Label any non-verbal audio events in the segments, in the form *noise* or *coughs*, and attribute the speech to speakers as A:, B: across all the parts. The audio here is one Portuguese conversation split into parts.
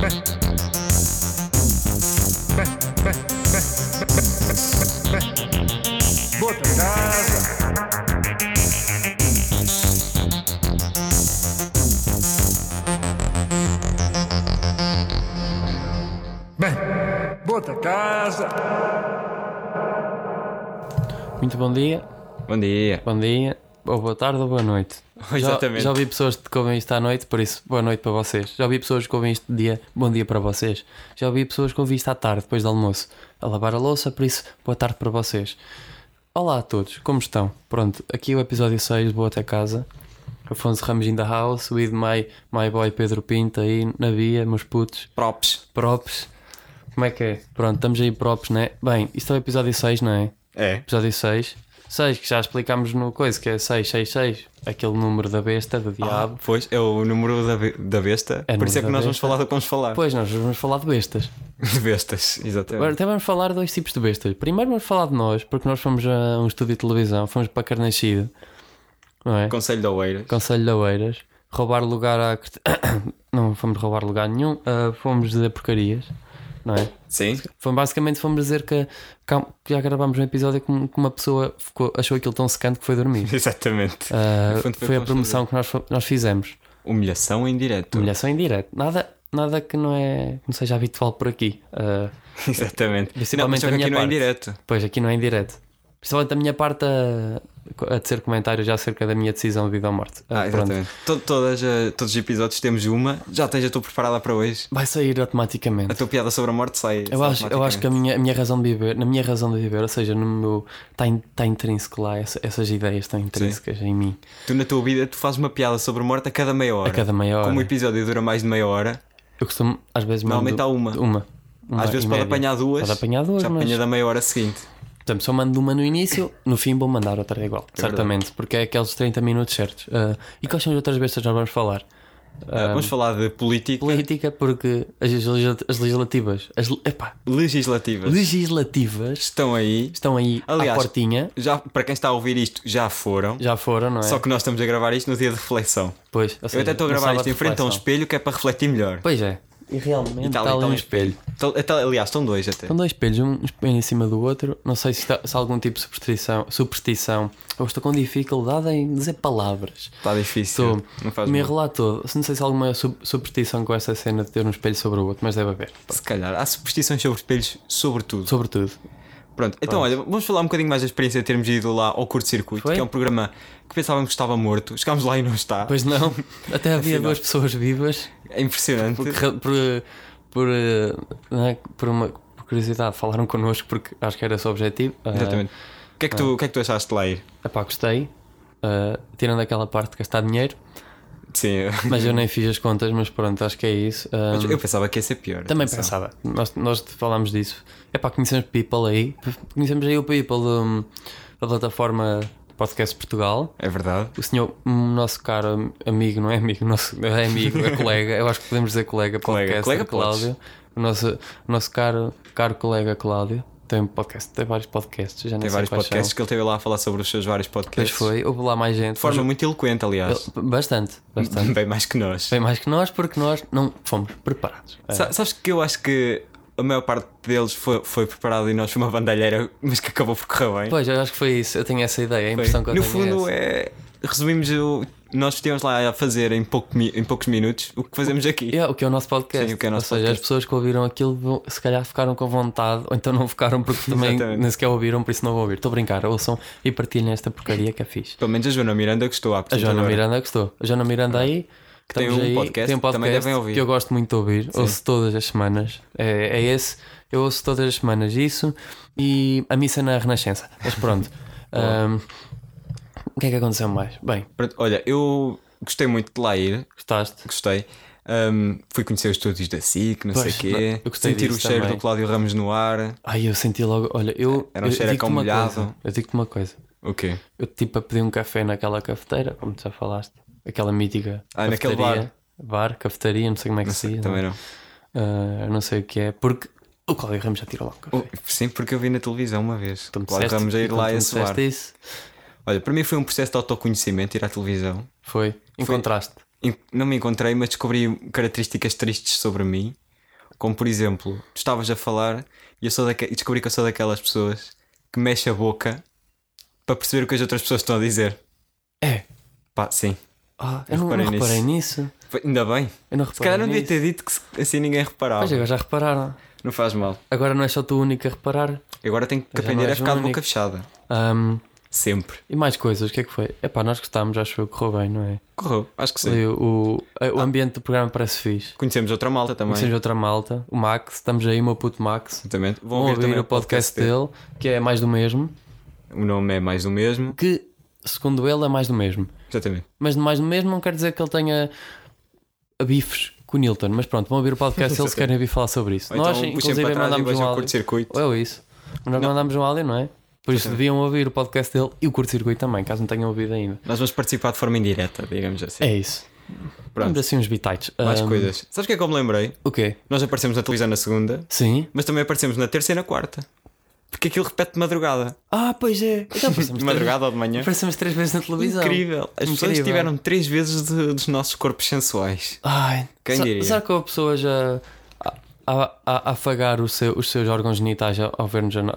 A: Bota casa. Bem, bota casa.
B: Muito bom dia,
C: Bom dia.
B: bom dia, ou boa tarde ou boa noite. *laughs* Já-
C: Exatamente.
B: Já, ouvi pessoas que ouvem isto à noite, por isso, boa noite para vocês. Já ouvi pessoas que ouvem isto de dia, bom dia para vocês. Já ouvi pessoas que ouvem isto à tarde, depois do almoço, a lavar a louça, por isso, boa tarde para vocês. Olá a todos, como estão? Pronto, aqui o episódio 6, Boa Até Casa. Afonso Ramos in the house, with my, my boy Pedro Pinto aí na via, meus putos.
C: Props.
B: Props. Como é que é? Pronto, estamos aí props, né? Bem, isto é o episódio 6, não é?
C: É.
B: Episódio 6. 6, que já explicámos no coisa, que é 666. Aquele número da besta, do diabo.
C: Pois, é o número da, be- da besta.
B: É
C: Por isso é que nós vamos
B: besta.
C: falar do que vamos falar.
B: Pois, nós vamos falar de bestas. *laughs*
C: De bestas,
B: Agora,
C: exatamente.
B: até vamos falar de dois tipos de bestas. Primeiro vamos falar de nós, porque nós fomos a um estúdio de televisão, fomos para Carnaxide, não é?
C: Conselho da Oeiras.
B: Conselho de Oeiras. Roubar lugar à. *coughs* Não fomos roubar lugar nenhum, ah, fomos dizer porcarias, não é?
C: Sim.
B: Foi, basicamente fomos dizer que, que já gravámos um episódio que que uma pessoa ficou- achou aquilo tão secante que foi dormir. *laughs*
C: Exatamente. Fundo, foi
B: foi a promoção que nós, nós fizemos.
C: Humilhação em direto.
B: Humilhação em direto. Nada, nada que não, é, não seja habitual por aqui. Ah, *laughs*
C: Exatamente.
B: Principalmente
C: não, mas só
B: a
C: que aqui
B: minha
C: não é em
B: parte.
C: direto.
B: pois aqui não é em direto. Principalmente a minha parte a, a tecer comentários já acerca da minha decisão de vida ou morte.
C: Ah,
B: Pronto.
C: exatamente. To- todas, eh, todos os episódios temos uma. Já tens a tua preparada para hoje.
B: Vai sair automaticamente.
C: A tua piada sobre a morte sai.
B: Eu acho, eu acho que a minha, a minha razão de viver, na minha razão de viver, ou seja, no meu. Está tá intrínseco lá, essa- essas ideias estão intrínsecas em mim.
C: Tu na tua vida tu fazes uma piada sobre a morte a cada meia hora.
B: A cada meia hora.
C: Como o episódio dura mais de meia hora,
B: Eu costumo, às vezes,
C: Normalmente há uma.
B: Uma. Uma
C: às vezes pode
B: média.
C: apanhar duas.
B: Pode apanhar duas,
C: já
B: mas.
C: apanha da meia hora seguinte.
B: Por exemplo, se eu mando uma no início, no fim vou mandar outra igual. certamente, porque é aqueles 30 minutos certos. Ah, e quais são as outras bestas que nós vamos falar?
C: Ah, vamos falar de política
B: Política, porque as, as legislativas. As, epá,
C: legislativas.
B: legislativas
C: Estão aí.
B: estão aí
C: Aliás,
B: à portinha.
C: Já, para quem está a ouvir isto, já foram.
B: Já foram, não é?
C: Só que nós estamos a gravar isto no dia de reflexão.
B: Pois, ou
C: Eu
B: seja,
C: até estou a gravar isto em frente a um espelho que é para refletir melhor.
B: Pois é. E realmente
C: E tá
B: está
C: ali,
B: ali um
C: ali.
B: espelho.
C: Então, então, aliás, estão dois até.
B: São dois espelhos, um espelho em cima do outro. Não sei se, está, se há algum tipo de superstição. superstição. Eu estou com dificuldade em dizer palavras.
C: Está difícil.
B: Estou
C: Não faz
B: me todo. Não sei se há alguma su- superstição com essa cena de ter um espelho sobre o outro, mas deve haver.
C: Se calhar. Há superstições sobre espelhos, sobretudo.
B: Sobretudo.
C: Pronto, então olha, vamos falar um bocadinho mais da experiência de termos ido lá ao curto-circuito,
B: Foi?
C: que é um programa que pensávamos que estava morto. Chegámos lá e não está.
B: Pois não, até havia
C: Afinal.
B: duas pessoas vivas
C: É impressionante.
B: por, por, por, eh, é? por uma por curiosidade falaram connosco porque acho que era esse o objetivo. Ah,
C: Exatamente. O que, é que tu, o que é que tu achaste de lá ir?
B: epá, gostei. Ah, tirando aquela parte de gastar dinheiro,
C: Sim,
B: mas eu nem fiz as contas, mas pronto, acho que é isso. Ah,
C: mas eu pensava que ia ser pior.
B: Também
C: atenção.
B: pensava, nós, nós falámos disso. É pá, conhecemos people aí, conhecemos aí o people do- da plataforma Podcast Portugal.
C: É verdade.
B: O senhor, o nosso caro amigo, não é amigo, nosso, é amigo, é colega, eu acho que podemos dizer colega,
C: Colega,
B: podcast,
C: colega
B: Cláudio. O nosso, o nosso caro, caro colega Cláudio tem podcast, tem vários podcasts, já nem
C: Tem vários podcasts
B: são.
C: que ele teve lá a falar sobre os seus vários podcasts.
B: foi, houve lá mais gente.
C: De forma
B: Mas-
C: muito eloquente, aliás.
B: bastante, bastante. *laughs*
C: Bem mais que nós.
B: Bem mais que nós, porque nós não fomos preparados. É.
C: Sa- Sabes que eu acho que a maior parte deles foi, foi preparado e nós foi uma bandalheira, *laughs* mas que acabou por correr bem.
B: Pois, eu acho que foi isso, eu tenho essa ideia, a
C: Foi.
B: impressão que eu
C: no
B: tenho é
C: fundo,
B: essa.
C: é. Resumimos, o, nós estivemos lá a fazer em, pouco em poucos minutos o que fazemos aqui.
B: É, o que é o nosso podcast.
C: Sim, o que é o nosso
B: Ou seja,
C: podcast.
B: as pessoas que ouviram aquilo se calhar ficaram com vontade, ou então não ficaram porque também nem sequer ouviram, por isso não vão ouvir. Estou a brincar, ouçam e partilhem esta porcaria que é fixe.
C: Pelo menos a Joana Miranda gostou.
B: A Joana Miranda gostou. A Joana Miranda aí. Que
C: tem um
B: aí,
C: podcast,
B: tem um podcast
C: também devem ouvir.
B: que eu gosto muito de ouvir, ouço todas as semanas. É, é esse, eu ouço todas as semanas isso e a missa na Renascença. Mas pronto. *laughs* Ahm, o que é que aconteceu mais? Bem,
C: Olha, eu gostei muito de lá ir,
B: gostaste?
C: gostei. Ahm, fui conhecer os estúdios da SIC, não
B: Pois,
C: sei o quê.
B: eu
C: Sentir o cheiro
B: também.
C: do Cláudio Ramos no ar.
B: Ai, eu senti logo. Olha, eu.
C: Era um
B: eu
C: cheiro a
B: digo-te
C: cão
B: uma
C: molhado.
B: coisa, Eu digo-te uma coisa.
C: O quê?
B: Eu tipo a pedir um café naquela cafeteira, como tu já falaste. Aquela mítica.
C: Ah, naquele
B: cafeteria. bar. cafeteria, não sei como é que
C: Não
B: se diz.
C: também não.
B: Ah, eu não sei o que é, porque o Cláudio Ramos já tirou lá um café.
C: Oh, sim, porque eu vi na televisão uma vez.
B: Me
C: Cláudio
B: disseste-
C: Ramos a ir lá e a suar.
B: isso,
C: Olha, para mim foi um processo de autoconhecimento ir à televisão.
B: foi. Encontraste.
C: En- Não me encontrei, mas descobri características tristes sobre mim. Como por exemplo, tu estavas a falar e eu sou daque... e descobri que eu sou daquelas pessoas que mexe a boca para perceber o que as outras pessoas estão a dizer.
B: É.
C: Pá, sim.
B: Ah, eu
C: Eu
B: não,
C: reparei
B: não
C: nisso.
B: reparei nisso.
C: Ainda bem.
B: Eu não
C: Se
B: reparei
C: calhar não devia ter dito que se- assim ninguém reparava.
B: Pois agora já repararam.
C: Não faz mal.
B: Agora não é só tu o único a reparar.
C: Agora tenho que
B: Já
C: aprender a ficar de boca fechada.
B: Ahm,
C: Sempre.
B: e mais coisas, o que é que foi? Epá, nós gostámos, acho que correu bem, não é?
C: Correu, acho que sim.
B: O, o, o ambiente do programa parece fixe.
C: Conhecemos outra malta também.
B: Conhecemos outra malta, o Max, estamos aí, o meu puto Max.
C: Exatamente. Vão
B: Vão
C: ouvir,
B: o podcast dele, que é mais do mesmo.
C: O nome é mais do mesmo.
B: Que, segundo ele, é mais do mesmo.
C: Exatamente.
B: Mas mais do mesmo não quer dizer que ele tenha bifes com o Nilton. Mas pronto, vão ouvir o podcast se eles *laughs* querem vir falar sobre isso.
C: Ou
B: Nós,
C: então
B: inclusive, mandámos um
C: curto-circuito.
B: Ou é isso. Nós mandámos um áudio, não é? Por isso deviam ouvir o podcast dele e o curto-circuito também, caso não tenham ouvido ainda.
C: Nós vamos participar de forma indireta, digamos assim.
B: É isso.
C: Pronto.
B: Assim uns bitites.
C: Mais
B: Ahm,
C: coisas. Sabes o que é que eu me lembrei?
B: O quê?
C: Nós aparecemos na televisão na segunda,
B: Sim.
C: mas também aparecemos na terça e na quarta. Porque aquilo repete de madrugada.
B: Ah, pois é. Então
C: De
B: três-
C: madrugada ou de manhã.
B: Aparecemos três vezes na televisão.
C: Incrível. As pessoas
B: Incrível.
C: tiveram três vezes de- dos nossos corpos sensuais.
B: Ai,
C: Quem
B: sa-
C: diria?
B: Será que houve pessoas a, a, a, a afagar o seu- os seus órgãos genitais ao, a,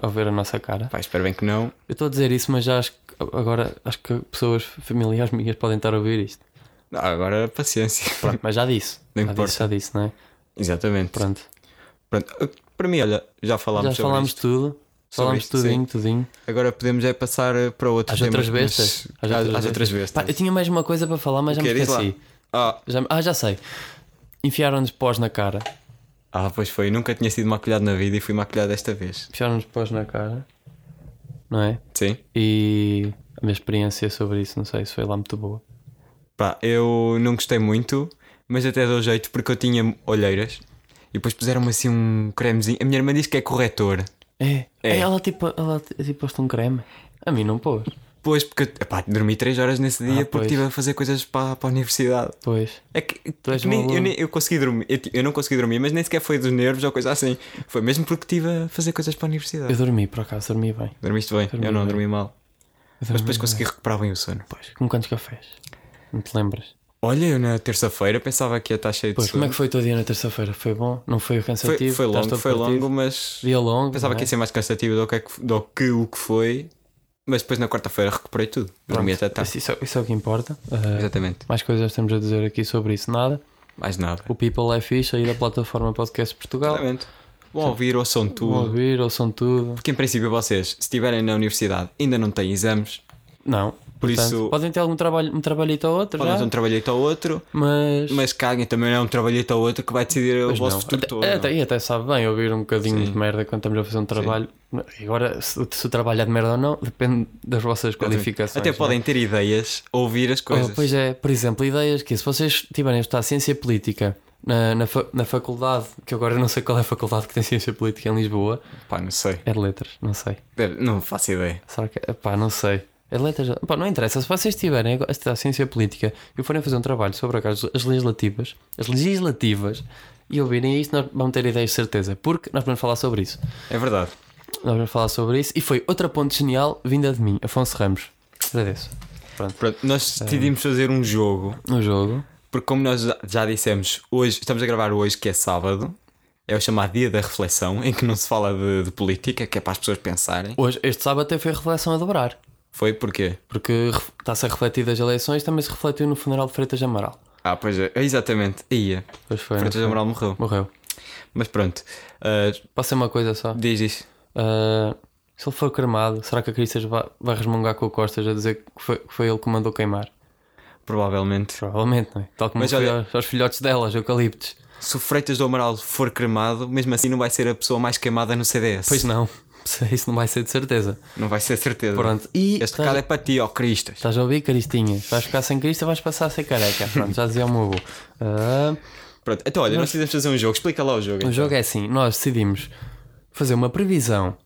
B: ao ver a nossa cara?
C: Pá, espero bem que não.
B: Eu estou a dizer isso, mas já acho que agora acho que pessoas familiares minhas podem estar a ouvir isto.
C: Ah, agora paciência. *laughs*
B: Pronto, mas já disse.
C: Não
B: já
C: importa.
B: disse, já disse, não é?
C: Exatamente.
B: Pronto.
C: Pronto. Para mim, olha, já falámos
B: já
C: sobre
B: falámos
C: isto.
B: tudo. Falámos tudinho,
C: sim.
B: tudinho.
C: Agora podemos é passar uh, para outros
B: Às
C: temas.
B: outras bestas.
C: Às, às outras bestas.
B: Pá, eu tinha mais uma coisa para falar, mas já me?
C: Diz
B: esqueci.
C: Ah,
B: Já, ah, já sei. Enfiaram-nos pós na cara.
C: ah, pois foi. Nunca tinha sido maquilhado na vida e fui maquilhado desta vez.
B: Enfiaram-nos pós na cara. Não é?
C: Sim.
B: E a minha experiência sobre isso, não sei se foi lá muito boa.
C: Pá, eu não gostei muito, mas até dou jeito porque eu tinha olheiras e depois puseram-me assim um cremezinho. A minha irmã disse que é corretor.
B: É,
C: É.
B: é. ela tipo, ela tipo posto um creme. A mim não pôs.
C: Pois, porque epá, dormi 3 horas nesse dia
B: Ah,
C: porque estive a fazer coisas para, para a universidade.
B: Pois.
C: É que
B: Tu és
C: nem- eu, nem, eu consegui dormir. Eu, eu não consegui dormir, mas nem sequer foi dos nervos ou coisa assim. Foi mesmo porque estive a fazer coisas para a universidade.
B: Eu dormi, por acaso, dormi bem.
C: Dormiste bem?
B: Dormi
C: eu não
B: bem.
C: dormi mal.
B: Eu
C: Mas
B: dormi
C: depois
B: bem.
C: consegui recuperar bem o sono.
B: Pois, com quantos cafés? Não te lembras?
C: Olha, eu na terça-feira pensava que ia estar cheio de
B: Pois, como é que foi o teu dia na terça-feira? Foi bom? Não foi
C: Foi,
B: cansativo?
C: foi
B: Estás
C: longo, foi
B: partido?
C: longo, mas
B: Dia longo.
C: pensava
B: não
C: que
B: é?
C: ia ser mais cansativo do que, do que o que foi. Mas depois na quarta-feira recuperei tudo. Dormi até tarde.
B: Isso, isso é o que importa. Ah,
C: Exatamente.
B: mais coisas temos a dizer aqui sobre isso. Nada.
C: Mais nada.
B: O People é fixe aí da plataforma Podcast Portugal.
C: Exatamente. Vão ouvir, ouçam
B: Vão
C: tudo.
B: ouvir, ouçam tudo.
C: Porque em princípio vocês, se estiverem na universidade, ainda não têm exames,
B: Não.
C: Por
B: Portanto,
C: isso-
B: Podem ter algum trabalho, um trabalhito ou outro,
C: podem
B: já,
C: fazer um trabalhito ao outro,
B: mas.
C: mas caguem também não é um trabalhito ao outro que vai decidir o
B: Pois
C: vosso
B: não.
C: futuro
B: Até,
C: todo.
B: até, e até sabe bem ouvir um bocadinho
C: Sim.
B: de merda quando estamos a fazer um trabalho. Agora, se, se o trabalho é de merda ou não, depende das vossas qualificações.
C: Até
B: é?
C: podem ter ideias, ouvir as coisas.
B: Oh, pois é, por exemplo, ideias que se vocês tiverem a estudar ciência política na, na, fa- na faculdade, que agora não sei qual é a faculdade que tem ciência política em Lisboa,
C: Pá, não sei.
B: é de letras, não sei.
C: Não faço ideia.
B: Será que. Pá, não sei. De letras. Pá, não interessa. Se vocês tiverem a estudar ciência política e forem fazer um trabalho sobre as as legislativas, as legislativas, e ouvirem isto, nós vamos ter ideias de certeza, porque nós vamos falar sobre isso.
C: É verdade.
B: Nós vamos falar sobre isso. E foi outra ponte genial vinda de mim, Afonso Ramos. Agradeço. Pronto.
C: Pronto, nós decidimos fazer um jogo,
B: No jogo.
C: porque como nós já- dissemos, hoje estamos a gravar hoje, que é sábado, é o chamado Dia da Reflexão, em que não se fala de, de política, que é para as pessoas pensarem.
B: Hoje, este sábado até foi a reflexão a dobrar.
C: Foi porquê?
B: Porque está-se a refletir das eleições, também se refletiu no funeral de Freitas de Amaral.
C: Ah, pois é, exatamente. Ia.
B: Pois foi.
C: Freitas
B: foi?
C: Amaral morreu.
B: Morreu.
C: Mas pronto, ah,
B: Posso ser uma coisa só?
C: diz isso.
B: Uh, se ele for cremado, será que a Cristas vai, vai resmungar com o Costas a dizer que foi, que foi ele que mandou queimar?
C: Provavelmente.
B: Provavelmente, não é? Tal como
C: Mas
B: foi
C: olha-
B: aos, aos filhotes delas, eucaliptos.
C: Se o Freitas do Amaral for cremado, mesmo assim não vai ser a pessoa mais queimada no CDS.
B: Pois não, *laughs* isso não vai ser de certeza.
C: Não vai ser certeza.
B: Pronto, e
C: Este recado é para ti, ó Cristas.
B: estás a ouvir, Caristinhas? Vais ficar sem Cristo vais passar a ser careca. Pronto, já dizia o meu avô. Uh,
C: Pronto, então olha, nós precisamos fazer um jogo. Explica lá o jogo.
B: o
C: então.
B: jogo é assim: nós decidimos fazer uma previsão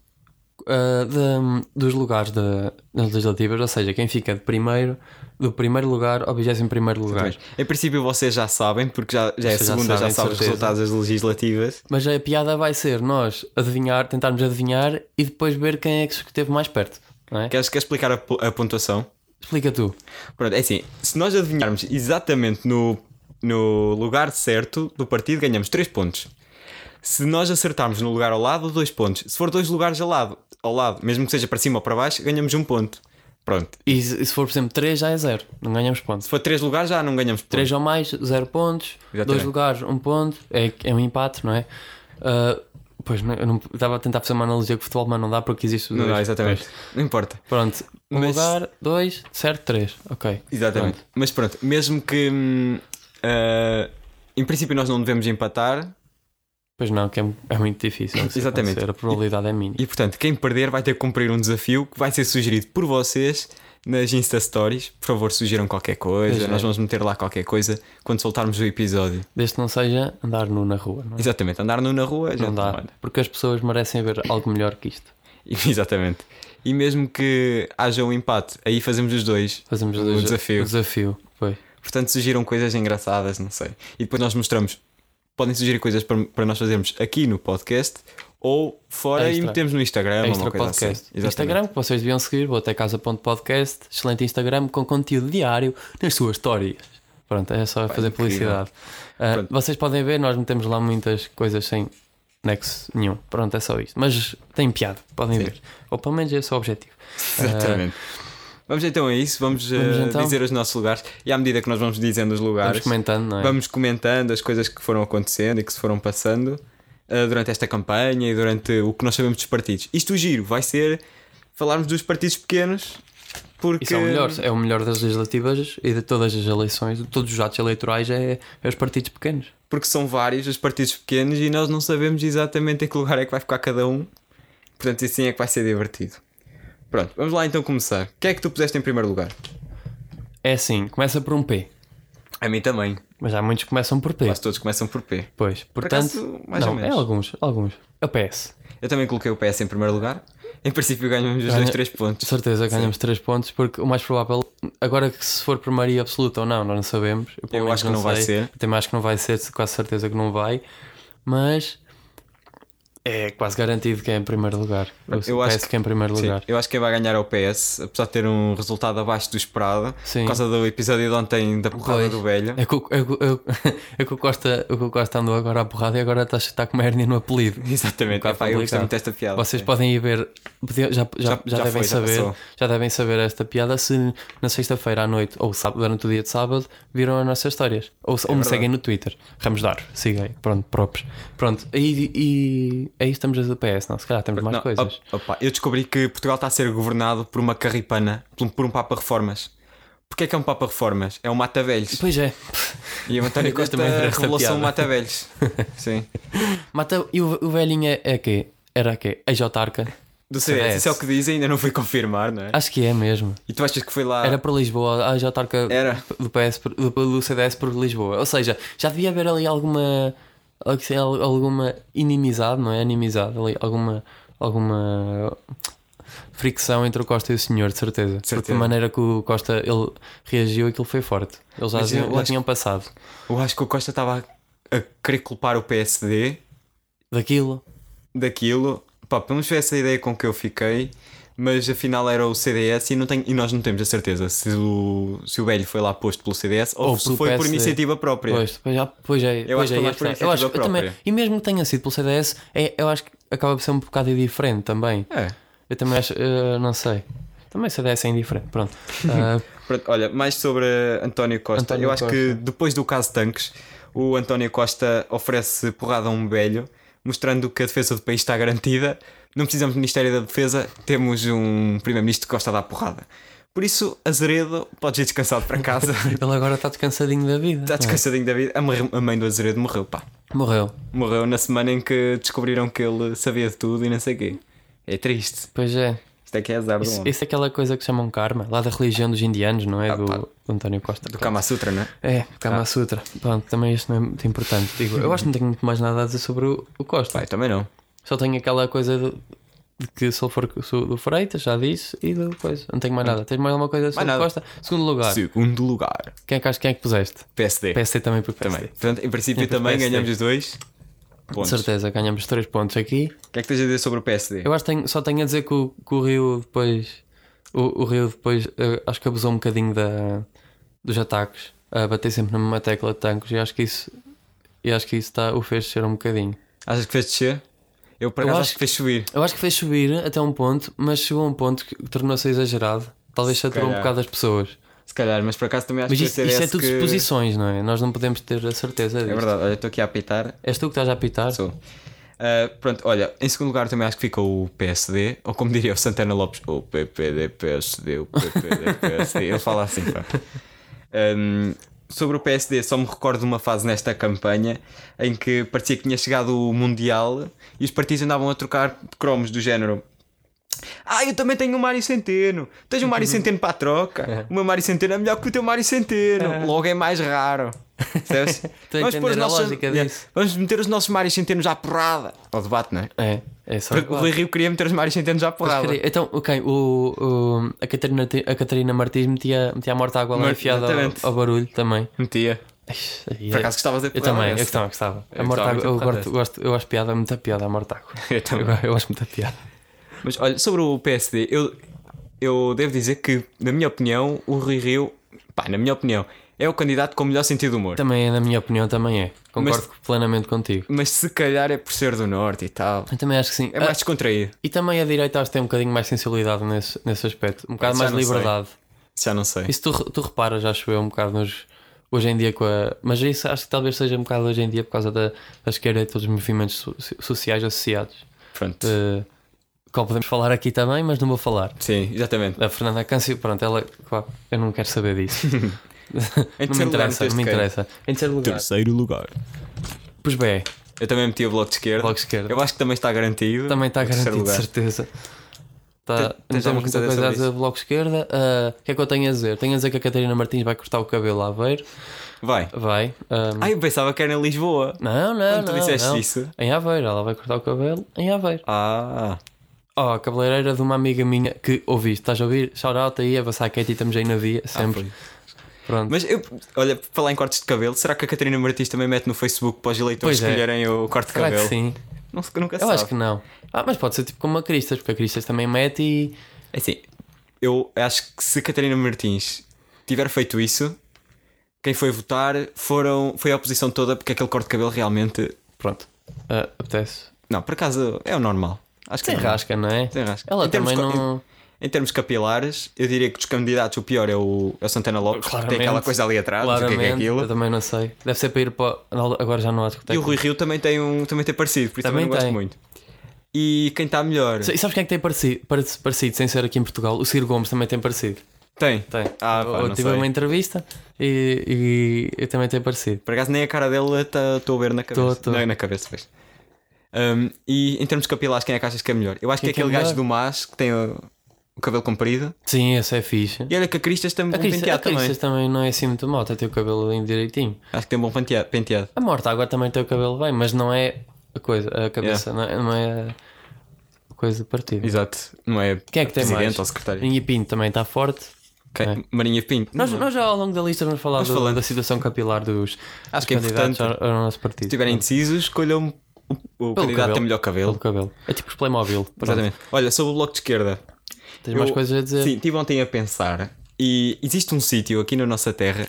B: uh, de- dos lugares da- das legislativas, ou seja, quem fica de primeiro, do primeiro lugar ao 21 primeiro lugar.
C: Em princípio vocês já sabem, porque já, já é a
B: Vocês já
C: segunda, já
B: sabem, de
C: sabem os resultados das legislativas.
B: Mas a piada vai ser nós adivinhar, tentarmos adivinhar e depois ver quem é que esteve mais perto. É?
C: Queres, queres explicar a, a pontuação?
B: Explica tu.
C: Pronto, é assim, se nós adivinharmos exatamente no no lugar certo do partido, ganhamos 3 pontos. Se nós acertarmos no lugar ao lado, 2 pontos. Se for dois lugares ao lado, ao lado, mesmo que seja para cima ou para baixo, ganhamos um ponto. Pronto.
B: E se for, por exemplo, 3 já é 0. Não ganhamos pontos.
C: Se for 3 lugares, já não ganhamos pontos.
B: 3 ou mais, 0 pontos. 2 lugares, 1 um ponto. É, é um empate, não é? Ah, pois, não, eu não, estava a tentar fazer uma analogia com o futebol, mas não dá porque existe o
C: Não,
B: dois.
C: não, exatamente.
B: Pois.
C: Não importa.
B: Pronto. Um
C: Mas-
B: lugar, 2, certo, 3. Ok.
C: Exatamente.
B: Pronto.
C: Mas pronto, mesmo que ah, em princípio nós não devemos empatar,
B: Pois não, que é, é muito difícil.
C: Exatamente.
B: acontecer, A probabilidade é mínima.
C: e portanto, quem perder vai ter que cumprir um desafio que vai ser sugerido por vocês nas Insta Stories. Por favor, sugiram qualquer coisa.
B: Pois é.
C: Nós vamos meter lá qualquer coisa quando soltarmos o episódio.
B: Desde que não seja andar nu na rua. É?
C: Exatamente, andar nu na rua já
B: não dá. Porque as pessoas merecem ver algo melhor que isto. *laughs*
C: Exatamente. E mesmo que haja um empate, aí fazemos os dois.
B: Fazemos
C: o
B: dois-
C: desafio.
B: O desafio, pois.
C: Portanto, sugiram coisas engraçadas, não sei. E depois nós mostramos. Podem sugerir coisas para, para nós fazermos aqui no podcast ou fora e
B: Extra.
C: metemos no Instagram ou
B: Extra
C: uma coisa
B: podcast.
C: assim.
B: Instagram que vocês deviam seguir, botecasa.podcast. Excelente Instagram com conteúdo diário nas suas histórias. Pronto, é só fazer
C: incrível.
B: publicidade.
C: Pronto.
B: vocês podem ver, nós metemos lá muitas coisas sem nexo nenhum. Pronto, é só isto. Mas tem piada, podem
C: Sim.
B: ver. Ou pelo menos esse é o objetivo.
C: Exatamente. Vamos então a isso, vamos,
B: Vamos
C: eh,
B: então.
C: dizer os nossos lugares e à medida que nós vamos dizendo os
B: Vamos
C: lugares,
B: comentando, não é?
C: vamos comentando as coisas que foram acontecendo e que se foram passando eh, durante esta campanha e durante o que nós sabemos dos partidos. Isto o giro vai ser falarmos dos partidos pequenos porque
B: Isso é o melhor, é o melhor das legislativas e de todas as eleições, de todos os atos eleitorais é, é os partidos pequenos.
C: porque são vários os partidos pequenos e nós não sabemos exatamente em que lugar é que vai ficar cada um. Portanto, assim é que vai ser divertido. Pronto, vamos lá então começar. O que é que tu puseste em primeiro lugar?
B: É assim, começa por um P,
C: A mim também.
B: mas há muitos que começam por P.
C: Quase todos começam por P.
B: Pois,
C: acaso,
B: portanto,
C: mais
B: não,
C: ou
B: é
C: menos.
B: alguns, alguns. É o PS.
C: Eu também coloquei o PS em primeiro lugar. Em princípio ganhamos os
B: Ganha-
C: dois três pontos.
B: certeza ganhamos 3 pontos, porque o mais provável, agora que se for por maioria absoluta ou não, nós não sabemos.
C: Eu
B: menos
C: acho que não vai
B: sei.
C: ser.
B: Eu também acho que não vai ser, quase certeza que não vai, mas é quase garantido que é em primeiro lugar. Eu,
C: Eu acho
B: PS que é em primeiro
C: Sim,
B: lugar.
C: eu acho que vai ganhar é o PS, apesar de ter um resultado abaixo do esperado,
B: Sim.
C: por causa do episódio de ontem da porrada
B: Pois.
C: do velho.
B: É que, o- é, que é, *laughs* é que o Costa, o que o Costa andou agora à porrada e agora está, está com uma hérnia no apelido. *laughs*
C: Exatamente,
B: bocado
C: Epá, eu gostei muito desta piada.
B: Vocês
C: sim.
B: podem ir ver, já, já,
C: Já-
B: já, devem
C: foi,
B: saber, já devem saber esta piada se na sexta-feira à noite ou sábado, durante o dia de sábado viram as nossas histórias. Ou, ou me
C: É
B: seguem no Twitter. Ramos Dar, siga aí. Pronto, próprios. Pronto, e, e aí estamos a do PS, não? Se calhar temos mais
C: Não,
B: coisas.
C: op- opa, eu descobri que Portugal está a ser governado por uma carripana, por um, Papa Reformas. Porquê é que é um Papa Reformas? É um mata-velhos.
B: Pois é.
C: E o António *laughs* Costa
B: esta
C: revelou-se um
B: piada.
C: mata-velhos. *laughs* Sim.
B: Mata, e o, o velhinho é, é quê? Era quê? Ex-autarca?
C: Do CDS, isso é o que dizem, ainda não fui confirmar, não é?
B: Acho que é mesmo.
C: E tu achas que foi lá.
B: Era para Lisboa, a ex-autarca
C: Era.
B: do, PS, do, do CDS por Lisboa. Ou seja, já devia haver ali alguma al- alguma inimizade, não é? Inimizade, ali, alguma, alguma fricção entre o Costa e o senhor, de certeza. Porque
C: certeza.
B: a maneira que o Costa ele reagiu, aquilo foi forte. Eles já, já
C: acho
B: tinham passado
C: Eu acho que o Costa estava a querer culpar o PSD
B: daquilo.
C: daquilo. Pá, pelo menos foi essa ideia com que eu fiquei. Mas afinal era o CDS e, não tenho, e nós não temos a certeza se o, se o velho foi lá posto pelo CDS ou,
B: Ou
C: se foi por iniciativa própria.
B: Pois, pois, já, pois é,
C: Eu
B: pois
C: acho que
B: é,
C: foi
B: aí
C: mais por
B: está. eu acho
C: iniciativa
B: eu também,
C: própria.
B: E mesmo que tenha sido pelo CDS, é, eu acho que acaba por ser um bocado diferente também.
C: É.
B: Eu também acho, eh, não sei. Também CDS é indiferente, pronto. *laughs* Ah,
C: Pronto, olha, mais sobre António Costa.
B: António
C: eu acho
B: Costa.
C: que depois do caso Tanques, o António Costa oferece porrada a um velho, mostrando que a defesa do país está garantida. Não precisamos do Ministério da Defesa, temos um Primeiro-Ministro que gosta de dar porrada. Por isso, Azeredo pode ir descansado para casa. *laughs*
B: ele agora está descansadinho da vida.
C: Está descansadinho da vida. A mãe- do Azeredo morreu, pá.
B: Morreu.
C: Morreu na semana em que descobriram que ele sabia de tudo e não sei o quê. É triste.
B: Pois é.
C: Isto é que é azar do
B: Isso,
C: homem.
B: isso é aquela coisa que chamam karma, lá da religião dos indianos, não é?
C: Ah,
B: do, do António Costa.
C: Do Kama Sutra, não é?
B: É, Kama Sutra. Pronto, também isto não é muito importante. Digo, eu acho que não tenho muito mais nada a dizer sobre o, o Costa.
C: Pai, também não.
B: Só tenho aquela coisa de, de que se ele for sou do Freitas, já disse, e depois não tenho mais nada. Tens mais alguma coisa sobre Costa? Segundo lugar,
C: Segundo lugar,
B: quem é que, acho- quem é que puseste?
C: PSD.
B: PSD também por PSD.
C: Também. Portanto, em princípio também
B: PSD.
C: ganhamos os dois.
B: De
C: Pontos.
B: certeza, ganhamos 3 pontos aqui.
C: O que é que tens a dizer sobre o PSD?
B: Eu acho que tenho- só tenho a dizer que o, que o Rio depois. O, o Rio depois eh, acho que abusou um bocadinho da, dos ataques a bater sempre na mesma tecla de tanques e acho que isso, e acho que isso tá, o fez descer um bocadinho.
C: Achas que fez descer? Eu por acaso
B: acho
C: acho que fez subir.
B: Eu acho que fez subir até um ponto, mas chegou a um ponto que tornou-se exagerado. Talvez saturou um bocado as pessoas.
C: Se calhar, mas por acaso também acho
B: Mas
C: que
B: isto, isto
C: ser
B: é tudo
C: que...
B: suposições, não é? Nós não podemos ter a certeza disso.
C: É verdade, olha, estou aqui a apitar.
B: És tu que estás a apitar?
C: Sou. Ah, pronto, olha, em segundo lugar também acho que ficou o PSD, ou como diria o Santana Lopes, o PPD PSD, o PPD PSD. Ele fala assim, pá. Um, *laughs* sobre o PSD, só me recordo de uma fase nesta campanha em que parecia que tinha chegado o Mundial e os partidos andavam a trocar cromos do género. Ah, eu também tenho um Mário Centeno. Tens um Mário *laughs* Centeno para a troca. O meu Mário Centeno é melhor que o teu Mário Centeno. Logo é mais raro. Percebes? *laughs*
B: Estou a entender a lógica
C: Yeah.
B: disso.
C: Vamos meter os nossos Mários Centenos à porrada. Ao debate, não é?
B: É, é só.
C: O Rui Rio queria meter os Mários Centenos à porrada.
B: Queria- Então, ok, o, o- a, Catarina, a Catarina Martins metia, metia a morta água lá enfiada ao, ao barulho também.
C: Metia. Por acaso gostavas de
B: Eu também, eu gostava, gostava.
C: Eu
B: morta
C: gostava
B: água, eu, gosto, gosto, eu acho piada, muita piada a morta água. *laughs*
C: Eu também.
B: Eu, eu gosto muito da piada.
C: Mas olha, sobre o PSD, eu, eu devo dizer que, na minha opinião, o Rui Rio, pá, na minha opinião, é o candidato com o melhor sentido de humor.
B: Também, na minha opinião, também é. Concordo plenamente contigo.
C: Mas se calhar é por ser do Norte e tal.
B: Eu também acho que sim.
C: É mais
B: Ah,
C: descontraído.
B: e também a direita acho que tem um bocadinho mais sensibilidade nesse, nesse aspecto. Um bocado mais
C: não sei.
B: liberdade.
C: Já não sei.
B: Isso tu, tu reparas, acho eu, um bocado nos, hoje em dia com a. Mas isso acho que talvez seja um bocado hoje em dia por causa da, da esquerda e todos os movimentos so- sociais associados.
C: Pronto.
B: Uh, qual podemos falar aqui também, mas não vou falar.
C: Sim, exatamente.
B: A Fernanda Câncio, pronto, ela. claro, eu não quero saber disso. *laughs*
C: Em
B: não me
C: terceiro lugar,
B: interessa, não me
C: quem?
B: interessa. Em terceiro lugar.
C: Terceiro lugar.
B: Pois bem,
C: Eu também meti o Bloco de Esquerda.
B: Bloco de Esquerda.
C: Eu acho que também está garantido.
B: também está
C: o terceiro
B: garantido, de
C: lugar.
B: certeza. Tá,
C: Tens-
B: não
C: tens
B: temos
C: alguma
B: muita
C: coisa a
B: coisa a
C: dizer
B: Bloco de Esquerda. Ah, O que é que eu tenho a dizer? Tenho a dizer que a Catarina Martins vai cortar o cabelo a Aveiro.
C: Vai.
B: Vai. ah,
C: Ah, eu pensava que era em Lisboa.
B: não, não,
C: Quando tu
B: não.
C: disseste
B: não.
C: isso.
B: Em Aveiro, ela vai cortar o cabelo em Aveiro.
C: Ah,
B: Oh, a cabeleireira de uma amiga minha que ouviste, estás a ouvir? Shout out aí, a Vassar Katie, estamos aí na via, sempre.
C: Ah, foi.
B: Pronto.
C: Mas eu, olha, por falar em cortes de cabelo, será que a Catarina Martins também mete no Facebook para os eleitores
B: Pois é.
C: escolherem o corte de
B: Será
C: cabelo?
B: que sim?
C: Não, nunca
B: Eu
C: sabe.
B: acho que não. Ah, mas pode ser tipo como a Cristas, porque a Cristas também mete e.
C: É Assim, eu acho que se a Catarina Martins tiver feito isso, quem foi votar foram, foi a oposição toda, porque aquele corte de cabelo realmente.
B: Pronto. Ah, apetece.
C: Não, por acaso é o normal. Acho que
B: Sem
C: é
B: rasca, não é?
C: Sem rasca.
B: Ela
C: Em
B: também não.
C: Em, em termos capilares, eu diria que dos candidatos o pior é o, é o Santana Lopes, que tem
B: Claramente.
C: aquela coisa ali atrás, não o que é que é
B: Claramente, eu
C: aquilo.
B: também não sei. Deve ser para ir para. Agora já não há discoteca.
C: E o Rui Rio também tem, um, também tem parecido, por isso também,
B: Também
C: não gosto
B: tem.
C: muito. E quem está melhor?
B: E sabes quem é que tem parecido, parecido, sem ser aqui em Portugal? O Ciro Gomes também tem parecido.
C: Tem.
B: Tem.
C: Ah, pá,
B: eu
C: não
B: tive
C: sei.
B: uma entrevista e, e eu também tenho parecido.
C: Por acaso nem a cara dele estou a ver na cabeça.
B: Tô, tô.
C: Na, na cabeça, pois. Um, e em termos capilares, quem é que achas que é melhor? Eu acho
B: Quem
C: que é
B: é que é
C: aquele gajo do MAS que tem o cabelo comprido.
B: Sim, esse é fixe.
C: E olha que a Cristas tem um
B: A
C: bom
B: Cristas, a
C: penteado também.
B: Cristas também não é assim muito mal, tem o cabelo bem direitinho.
C: Acho que tem um bom penteado. penteado.
B: A morta agora também tem o cabelo bem, mas não é a coisa, a cabeça, não, é, não é a coisa do partido.
C: Exato. Não é
B: Quem é que tem
C: presidente
B: mais?
C: ou secretário.
B: Minha Pinto também está forte.
C: Quem?
B: É.
C: Marinha Pinto.
B: Nós, nós já ao longo da lista vamos falar do-
C: falando.
B: da situação capilar dos,
C: Acho
B: dos
C: que é
B: candidatos
C: importante.
B: ao, ao nosso partido.
C: Se estiverem indecisos, escolham o, o candidato
B: cabelo.
C: tem melhor cabelo.
B: Cabelo. É tipo os Playmobil.
C: Exatamente. Olha, sobre o bloco de esquerda.
B: Tens mais
C: Eu-
B: coisas a dizer?
C: Sim, estive ontem a pensar. E existe um sítio aqui na nossa terra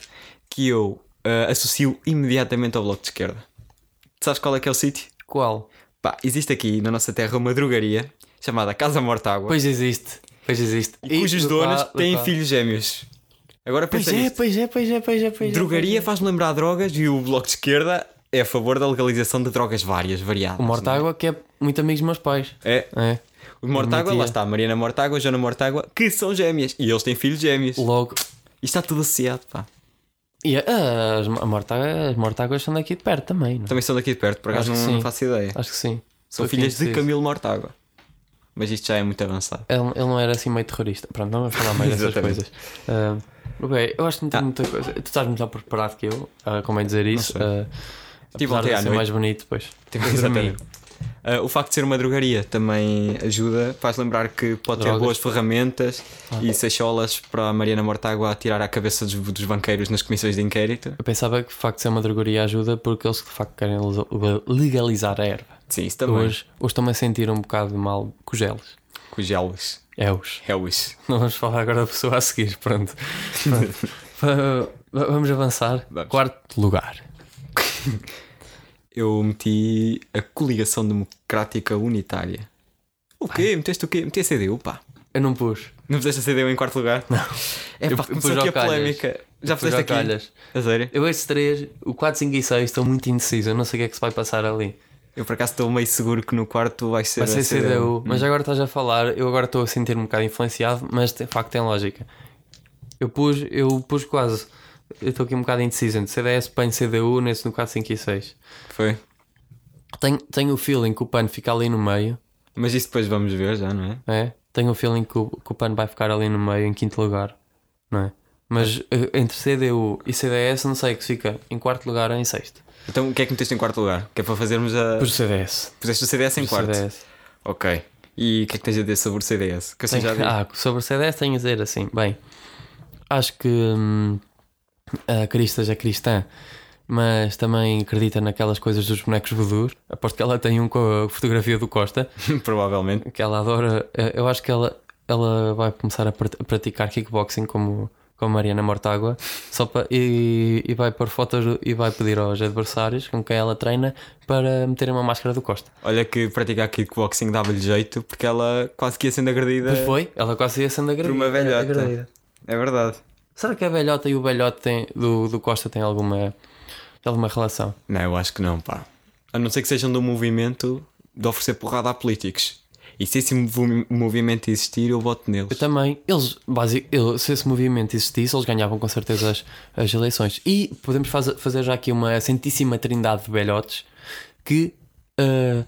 C: que eu ah, associo imediatamente ao bloco de esquerda. Sabes qual é que é o sítio?
B: Qual?
C: Pá, existe aqui na nossa terra uma drogaria chamada Casa Mortágua
B: Pois existe. Pois existe.
C: e cujos
B: do
C: donos têm filhos gêmeos. Agora
B: Pois
C: pensa
B: é,
C: nisto.
B: pois é, pois é, pois é, pois é.
C: Drogaria faz-me lembrar drogas e o bloco de esquerda é a favor da legalização de drogas várias, variadas.
B: O Mortágua que é muito amigo dos meus pais.
C: É.
B: É.
C: O Mortágua, lá está, Mariana Mortágua, Joana Mortágua, que são gêmeas. E eles têm filhos gêmeos.
B: Logo.
C: Isto está tudo associado, pá.
B: E a- as, a Mortágua- as Mortáguas são daqui de perto também, não? é?
C: Também são daqui de perto, por acaso não, não faço ideia.
B: Acho que sim.
C: São
B: Estou
C: filhas de
B: indeciso.
C: Camilo Mortágua. Mas isto já é muito avançado.
B: Ele, ele não era assim meio terrorista. Pronto, não vamos falar mais *laughs* dessas coisas. Ah, ok, eu acho que não tem
C: Ah.
B: muita coisa. Tu estás melhor preparado que eu, ah, como é dizer isso. ah,
C: Tive
B: apesar
C: ontem
B: de
C: à noite.
B: mais bonito, pois.
C: Exatamente. Ah, o facto de ser uma drogaria também ajuda, faz lembrar que pode ter
B: Drogas.
C: boas ferramentas e seixolas para a Mariana Mortágua tirar a cabeça dos, dos banqueiros nas comissões de inquérito.
B: Eu pensava que o facto de ser uma drogaria ajuda porque eles de facto querem legalizar a erva.
C: Sim, isso também.
B: Hoje, hoje estão-me a sentir um bocado mal com os gelos.
C: Com gelos.
B: É os.
C: Helis.
B: Não vamos falar agora da pessoa a seguir, pronto. *laughs* Pronto. Vamos avançar.
C: Vamos.
B: Quarto lugar. *laughs*
C: Eu meti a Coligação Democrática Unitária. O quê? Meteste o quê? Meti a CDU, pá.
B: Eu não pus.
C: Não puseste a CDU em quarto lugar? Não. É pá,
B: eu
C: começou aqui a polémica. Já puseste aqui?
B: calhas.
C: A sério?
B: Eu estes três, o 4, 5 e 6, estou muito indeciso. Eu não sei o que é que se vai passar ali.
C: Eu por acaso estou meio seguro que no quarto vai ser
B: Vai ser
C: a
B: CDU. Mas agora estás a falar, eu agora estou a sentir-me um bocado influenciado, mas de facto tem lógica. Eu pus, eu pus quase. Eu estou aqui um bocado indeciso entre CDS, PAN e CDU nesse no 4, 5 e 6.
C: Foi.
B: Tenho, tenho o feeling que o PAN fica ali no meio.
C: Mas isso depois vamos ver já, não é?
B: É? Tenho o feeling que o, que o PAN vai ficar ali no meio, em quinto lugar. Não é? Mas eh, entre CDU e CDS, não sei que fica em quarto lugar ou em sexto.
C: Então o que é que meteste em quarto lugar? Que é para fazermos a.
B: O CDS.
C: Puseste o CDS em
B: o
C: quarto.
B: CDS.
C: Ok. E o que é que tens a dizer sobre o CDS? Que assim já
B: ah, sobre o CDS tenho a dizer assim, bem, acho que hum, a Cristas é cristã, mas também acredita naquelas coisas dos bonecos voodoo. Aposto que ela tem um com a fotografia do Costa, *laughs*
C: Provavelmente.
B: que ela adora. Eh, Eu acho que ela, ela vai começar a prat- a praticar kickboxing como, como Mariana Mortágua só para, e, e vai pôr fotos e vai pedir aos adversários com quem ela treina para meterem uma máscara do Costa.
C: Olha que praticar kickboxing dava-lhe jeito porque ela quase que ia sendo agredida
B: Pois foi, ela quase ia sendo agredida.
C: por uma velhota.
B: agredida.
C: É verdade.
B: Será que a velhota e o velhote do, do Costa têm alguma, alguma relação?
C: Não, eu acho que não, pá. A não ser que sejam do movimento de oferecer porrada a políticos. E se esse movi- movimento existir, eu voto neles.
B: Eu também, eles, basic, ele- se esse movimento existisse, eles ganhavam com certeza as, as eleições. E podemos faz- fazer já aqui uma santíssima trindade de velhotes que ah,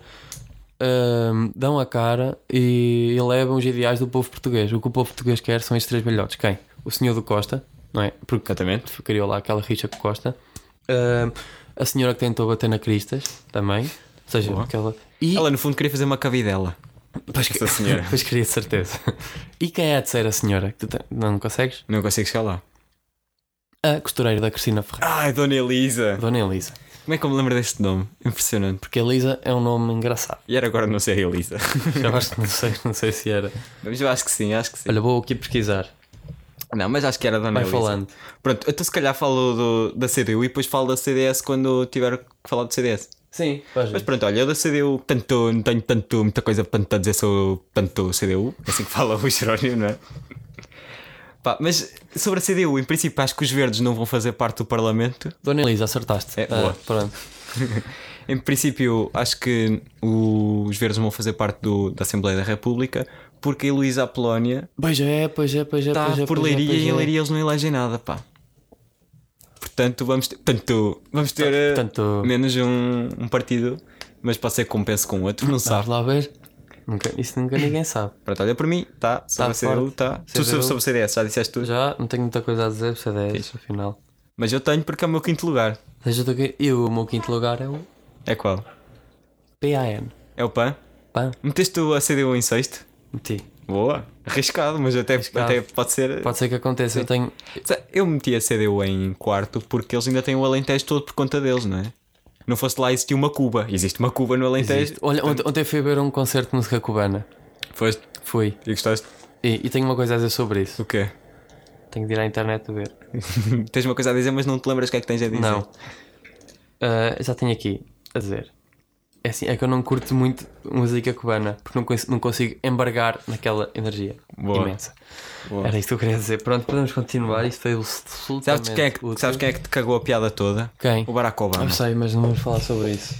B: ah, dão a cara e elevam os ideais do povo português. O que o povo português quer são estes três velhotes. Quem? O senhor do Costa, não é? Porque
C: Exatamente.
B: criou lá aquela rixa com Costa. Ah, a senhora que tentou bater na Cristas, também. Ou seja,
C: Boa.
B: aquela. E
C: Ela no fundo queria fazer uma cavidela.
B: Pois, que-
C: senhora. *laughs*
B: pois queria de certeza. E quem é de ser a senhora? Que tu te- não consegues?
C: Não consigo chegar lá.
B: A costureira da Cristina Ferreira,
C: Ai, Dona Elisa.
B: Dona Elisa.
C: Como é que eu me lembro deste nome? Impressionante.
B: Porque Elisa é um nome engraçado.
C: E era agora não ser a Elisa. *laughs*
B: Eu acho que não *laughs* sei, não sei se era.
C: Mas eu acho que sim, acho que sim.
B: Olha, vou aqui pesquisar.
C: Não, mas acho que era a Dona
B: Vai
C: Elisa.
B: falando.
C: Pronto, então se calhar falo do- da CDU e depois falo da CDS quando tiver que falar do CDS.
B: Sim,
C: Mas pronto, olha, eu da CDU, tanto, não tenho tanto, muita coisa tanto a dizer sobre tanto CDU, assim que fala o *laughs* Jerónimo, não é? Pá, mas sobre a CDU, em princípio, acho que os verdes não vão fazer parte do Parlamento.
B: Dona Elisa, acertaste.
C: É,
B: Ah,
C: boa.
B: pronto. *laughs*
C: Em princípio, acho que os verdes vão fazer parte do- da Assembleia da República, porque a Heloísa Apolónia
B: Pois é, pois é, pois é.
C: está
B: pois é,
C: por
B: pois é,
C: Leiria
B: pois
C: e em
B: é.
C: Leiria eles não elegem nada, pá. Portanto, vamos ter, portanto, vamos ter eh,
B: Portanto-
C: menos um, um partido, mas pode ser que compense com outro, não
B: Vamos
C: sabe.
B: lá ver. Nunca, isso nunca ninguém sabe. *clears throat*
C: Pronto, olha para mim, tá. Sobre
B: Tá
C: a CDU, tá. Tu sobre, sobre o CDS, já disseste tudo.
B: Já não tenho muita coisa a dizer, CDS,
C: Fixe.
B: afinal.
C: Mas eu tenho porque é o meu quinto lugar.
B: E o meu quinto lugar é o
C: É qual?
B: PAN.
C: É o PAN?
B: PAN.
C: Meteste tu a CDU em sexto?
B: Meti.
C: Boa. Arriscado, mas até,
B: Arriscado.
C: até pode ser.
B: Pode ser que aconteça. Eu tenho.
C: Eu meti a CDU em quarto porque eles ainda têm o Alentejo todo por conta deles, não é? Não fosse lá existia uma Cuba. Existe uma Cuba no Alentejo.
B: Existe. Olha, ontem, ontem fui ver um concerto de música cubana.
C: Foste.
B: Fui.
C: E gostaste?
B: E, e tenho uma coisa a dizer sobre isso.
C: O quê?
B: Tenho de ir à internet a ver. *laughs*
C: tens uma coisa a dizer, mas não te lembras o que é que tens a dizer.
B: Não. Ah, já tenho aqui a dizer. É assim, é que eu não curto muito música cubana porque não, cons- não consigo embargar naquela energia
C: Boa.
B: imensa.
C: Boa.
B: Era isto que eu queria dizer. Pronto, podemos continuar. Isto foi absolutamente.
C: Sabes quem, é que, sabes quem é que te cagou a piada toda?
B: Quem?
C: O Barack Obama.
B: Eu sei, mas não vamos falar sobre isso.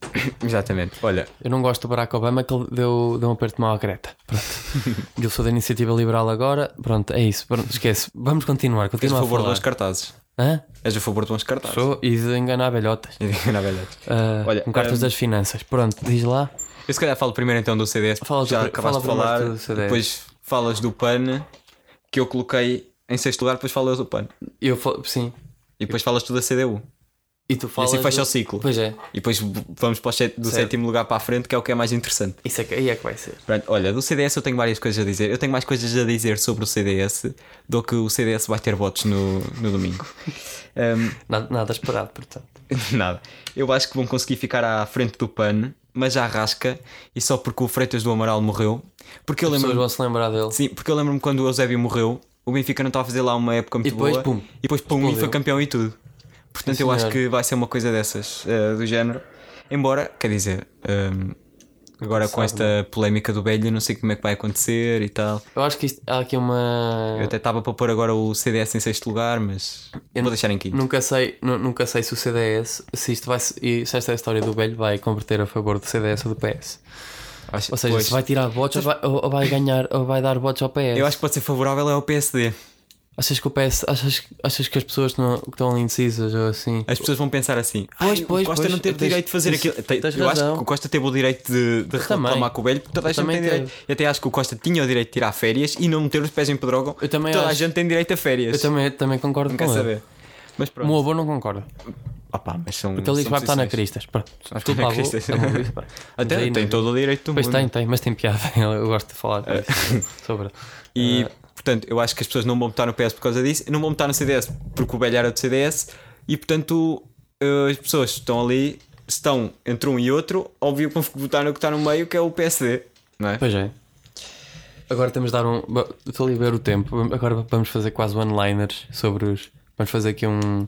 B: *coughs*
C: Exatamente. Olha,
B: Eu não gosto do Barack Obama que ele deu, deu um aperto de mão à Greta. Pronto. *laughs* eu sou da iniciativa liberal agora. Pronto, é isso. Pronto, esquece. Vamos continuar. Continua a
C: favor
B: falar.
C: uns cartazes.
B: Hã?
C: És a favor de uns cartazes.
B: Sou e de enganar velhotas. *laughs*
C: E digo, não, velhote.
B: Ah,
C: Olha,
B: com cartas
C: hum,
B: das finanças. Pronto, diz lá.
C: Eu se calhar falo primeiro então do CDS.
B: Fala
C: já
B: do-
C: acabaste de falar. Depois falas do PAN, que eu coloquei em sexto lugar, depois falas do PAN.
B: Eu falo, sim.
C: E depois falas tu da CDU.
B: E tu falas.
C: assim fecha
B: do-
C: o ciclo.
B: Pois é.
C: E depois vamos para o set- do
B: Certo.
C: sétimo lugar para a frente, que é o que é mais interessante.
B: Isso é que, aí é que vai ser.
C: Pronto, olha, do CDS eu tenho várias coisas a dizer. Eu tenho mais coisas a dizer sobre o CDS do que o CDS vai ter votos no, no domingo. *laughs* Um,
B: Nada, nada esperado, portanto. *laughs*
C: Nada. Eu acho que vão conseguir ficar à frente do PAN, mas já rasca, e só porque o Freitas do Amaral morreu. Porque eu
B: As pessoas
C: lembro
B: vão se lembrar dele.
C: Sim, porque eu lembro-me quando o Eusébio morreu, o Benfica não estava a fazer lá uma época muito
B: E depois,
C: boa
B: pum,
C: e depois pum, e
B: explodiu.
C: foi campeão e tudo. Portanto,
B: Sim,
C: eu acho que vai ser uma coisa dessas, eh, do género. Embora, quer dizer, ehm, agora com esta polémica do Belho, não sei como é que vai acontecer e tal.
B: Eu acho que isto, há aqui uma.
C: Eu até estava para pôr agora o CDS em sexto lugar, mas
B: Eu
C: vou deixar em quinto.
B: Nunca sei, nu- nunca sei se o CDS, se isto vai se se esta história do velho vai converter a favor do CDS ou do PS.
C: Acho-
B: Ou seja,
C: pois,
B: se vai tirar votos ou vai, ou- ou vai ganhar ou vai dar votos ao PS.
C: Eu acho que pode ser favorável é ao PSD.
B: Achas que o PS, achas, achas que as pessoas não, que estão ali indecisas ou assim?
C: As pessoas vão pensar assim:
B: Pois,
C: "Ai,
B: pois,
C: o Costa
B: pois,
C: não teve
B: tens-
C: direito de fazer aquilo.
B: Tens
C: eu acho
B: razão.
C: que o Costa teve o direito de, de reclamar com o Belho, porque toda a gente tem direito. Eu até acho que o Costa tinha o direito de tirar férias e não meter os pés em pedrógão.
B: Eu também
C: toda a
B: acho.
C: gente tem direito a férias.
B: Eu também, também concordo
C: não
B: com
C: quer
B: ele.
C: saber. Mas
B: O
C: pronto.
B: meu avô não concorda.
C: Opa, mas são,
B: Porque ele diz que vai votar na. Cristas. Pronto. Desculpa,
C: na. Cristas.
B: é *laughs*
C: Até tem todo o direito do
B: Pois
C: mundo.
B: tem, tem, mas tem piada. *laughs* Eu gosto de falar disso. sobre.
C: E, portanto, eu acho que as pessoas não vão votar no PS por causa disso, não vão votar no CDS porque o velho era do CDS, e, portanto, eh, as pessoas que estão ali, estão entre um e outro, óbvio que vão votar no que está no meio, que é o PSD, não é?
B: Pois é. Agora temos de dar um. Estou a ver o tempo. Agora vamos fazer quase one-liners sobre os. Vamos fazer aqui um.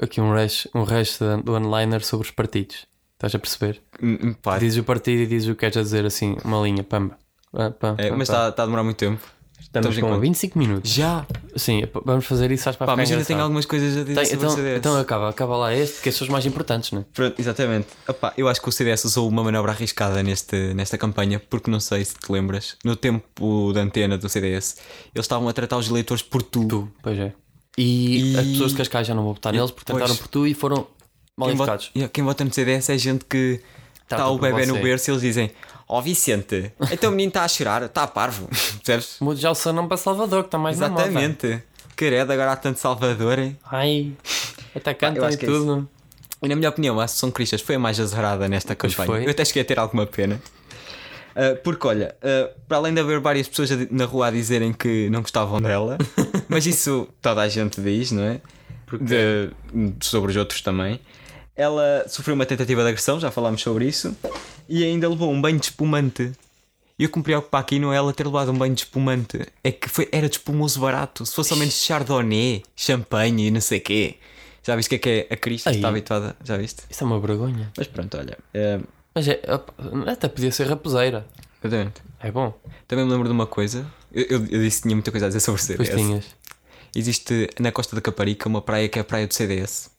B: Aqui um rush, um rush do one-liner sobre os partidos. Estás a perceber?
C: Hum, hum, pá,
B: Dizes o partido e dizes o que queres a dizer assim, uma linha, pamba. Ah, pam,
C: é, mas está está a demorar muito tempo.
B: Estamos
C: em
B: com
C: quanto?
B: 25 minutos.
C: Já!
B: Sim, vamos fazer isso, acho para
C: Pá,
B: ficar
C: mas ainda tenho algumas coisas a dizer
B: Tem-
C: sobre
B: então,
C: o CDS.
B: então acaba, acaba lá este, que são os mais importantes, não é?
C: Pronto, exatamente. Epá, eu acho que o CDS usou uma manobra arriscada neste, nesta campanha, porque não sei se te lembras, no tempo da antena do CDS, eles estavam a tratar os eleitores por tu.
B: Tu, pois é. E,
C: E-
B: as pessoas de Cascais já não vão votar neles porque
C: Pois.
B: tentaram por tu e foram mal
C: Quem vota,
B: educados.
C: Yeah, quem vota no CDS é gente que está o bebê no berço e eles dizem: Ó Vicente, então o menino está a chorar, está parvo. *laughs* Percebes?
B: Mude já o seu nome para Salvador, que está mais na moda.
C: Exatamente. Queredo, agora há tanto Salvador. hein?
B: Ai, canta
C: acho
B: e
C: que é
B: tudo.
C: E na minha opinião, a Associação Cristas foi a mais azarada nesta
B: Pois
C: campanha.
B: foi.
C: Eu até cheguei a ter alguma pena. Uh, porque olha, uh, para além de haver várias pessoas na rua a dizerem que não gostavam dela, *laughs* mas isso toda a gente diz, não é? De- sobre os outros também. Ela sofreu uma tentativa de agressão, já falámos sobre isso, e ainda levou um banho de espumante. E o que me preocupa aqui não é ela ter levado um banho de espumante, é que foi, era de espumoso barato. Se fosse ao menos chardonnay, champanhe e não sei quê. Já viste o que é que é a?
B: Aí.
C: Está habituada? Já viste?
B: Isso é uma vergonha.
C: Mas pronto, olha. é,
B: Mas é, até podia ser raposeira.
C: exatamente.
B: É bom.
C: Também me lembro de uma coisa. Eu, eu, eu disse que tinha muita coisa a dizer sobre CDS.
B: tinhas.
C: Existe na Costa da Caparica uma praia que é a praia do CDS.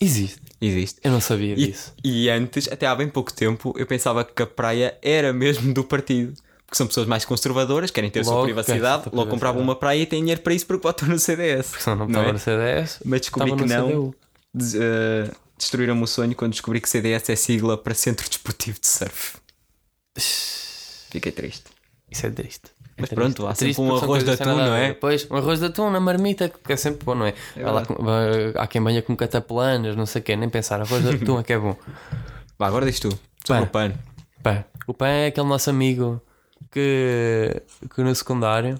B: Existe.
C: Existe.
B: Eu não sabia
C: E,
B: disso.
C: e antes, até há bem pouco tempo, eu pensava que a praia era mesmo do partido. Porque são pessoas mais conservadoras, querem ter a sua privacidade, logo compravam uma praia e têm dinheiro para isso porque votam no CDS.
B: Senão não
C: Não
B: estava
C: é?
B: no CDS.
C: Mas descobri que não. Des- eh, destruíram-me o sonho quando descobri que CDS é sigla para Centro Desportivo de Surf. Fiquei triste.
B: Isso é triste. É
C: Mas
B: triste.
C: pronto, há
B: É
C: sempre um arroz de atum, não é?
B: ver. Pois, um arroz de atum na marmita, que é sempre bom, não é? Vai lá há quem venha com catapelanas, não sei o quê, nem pensar. Arroz de atum é que é bom. *laughs*
C: Vá, agora diz tu. O.
B: Pá, o Pã é aquele nosso amigo que, que no secundário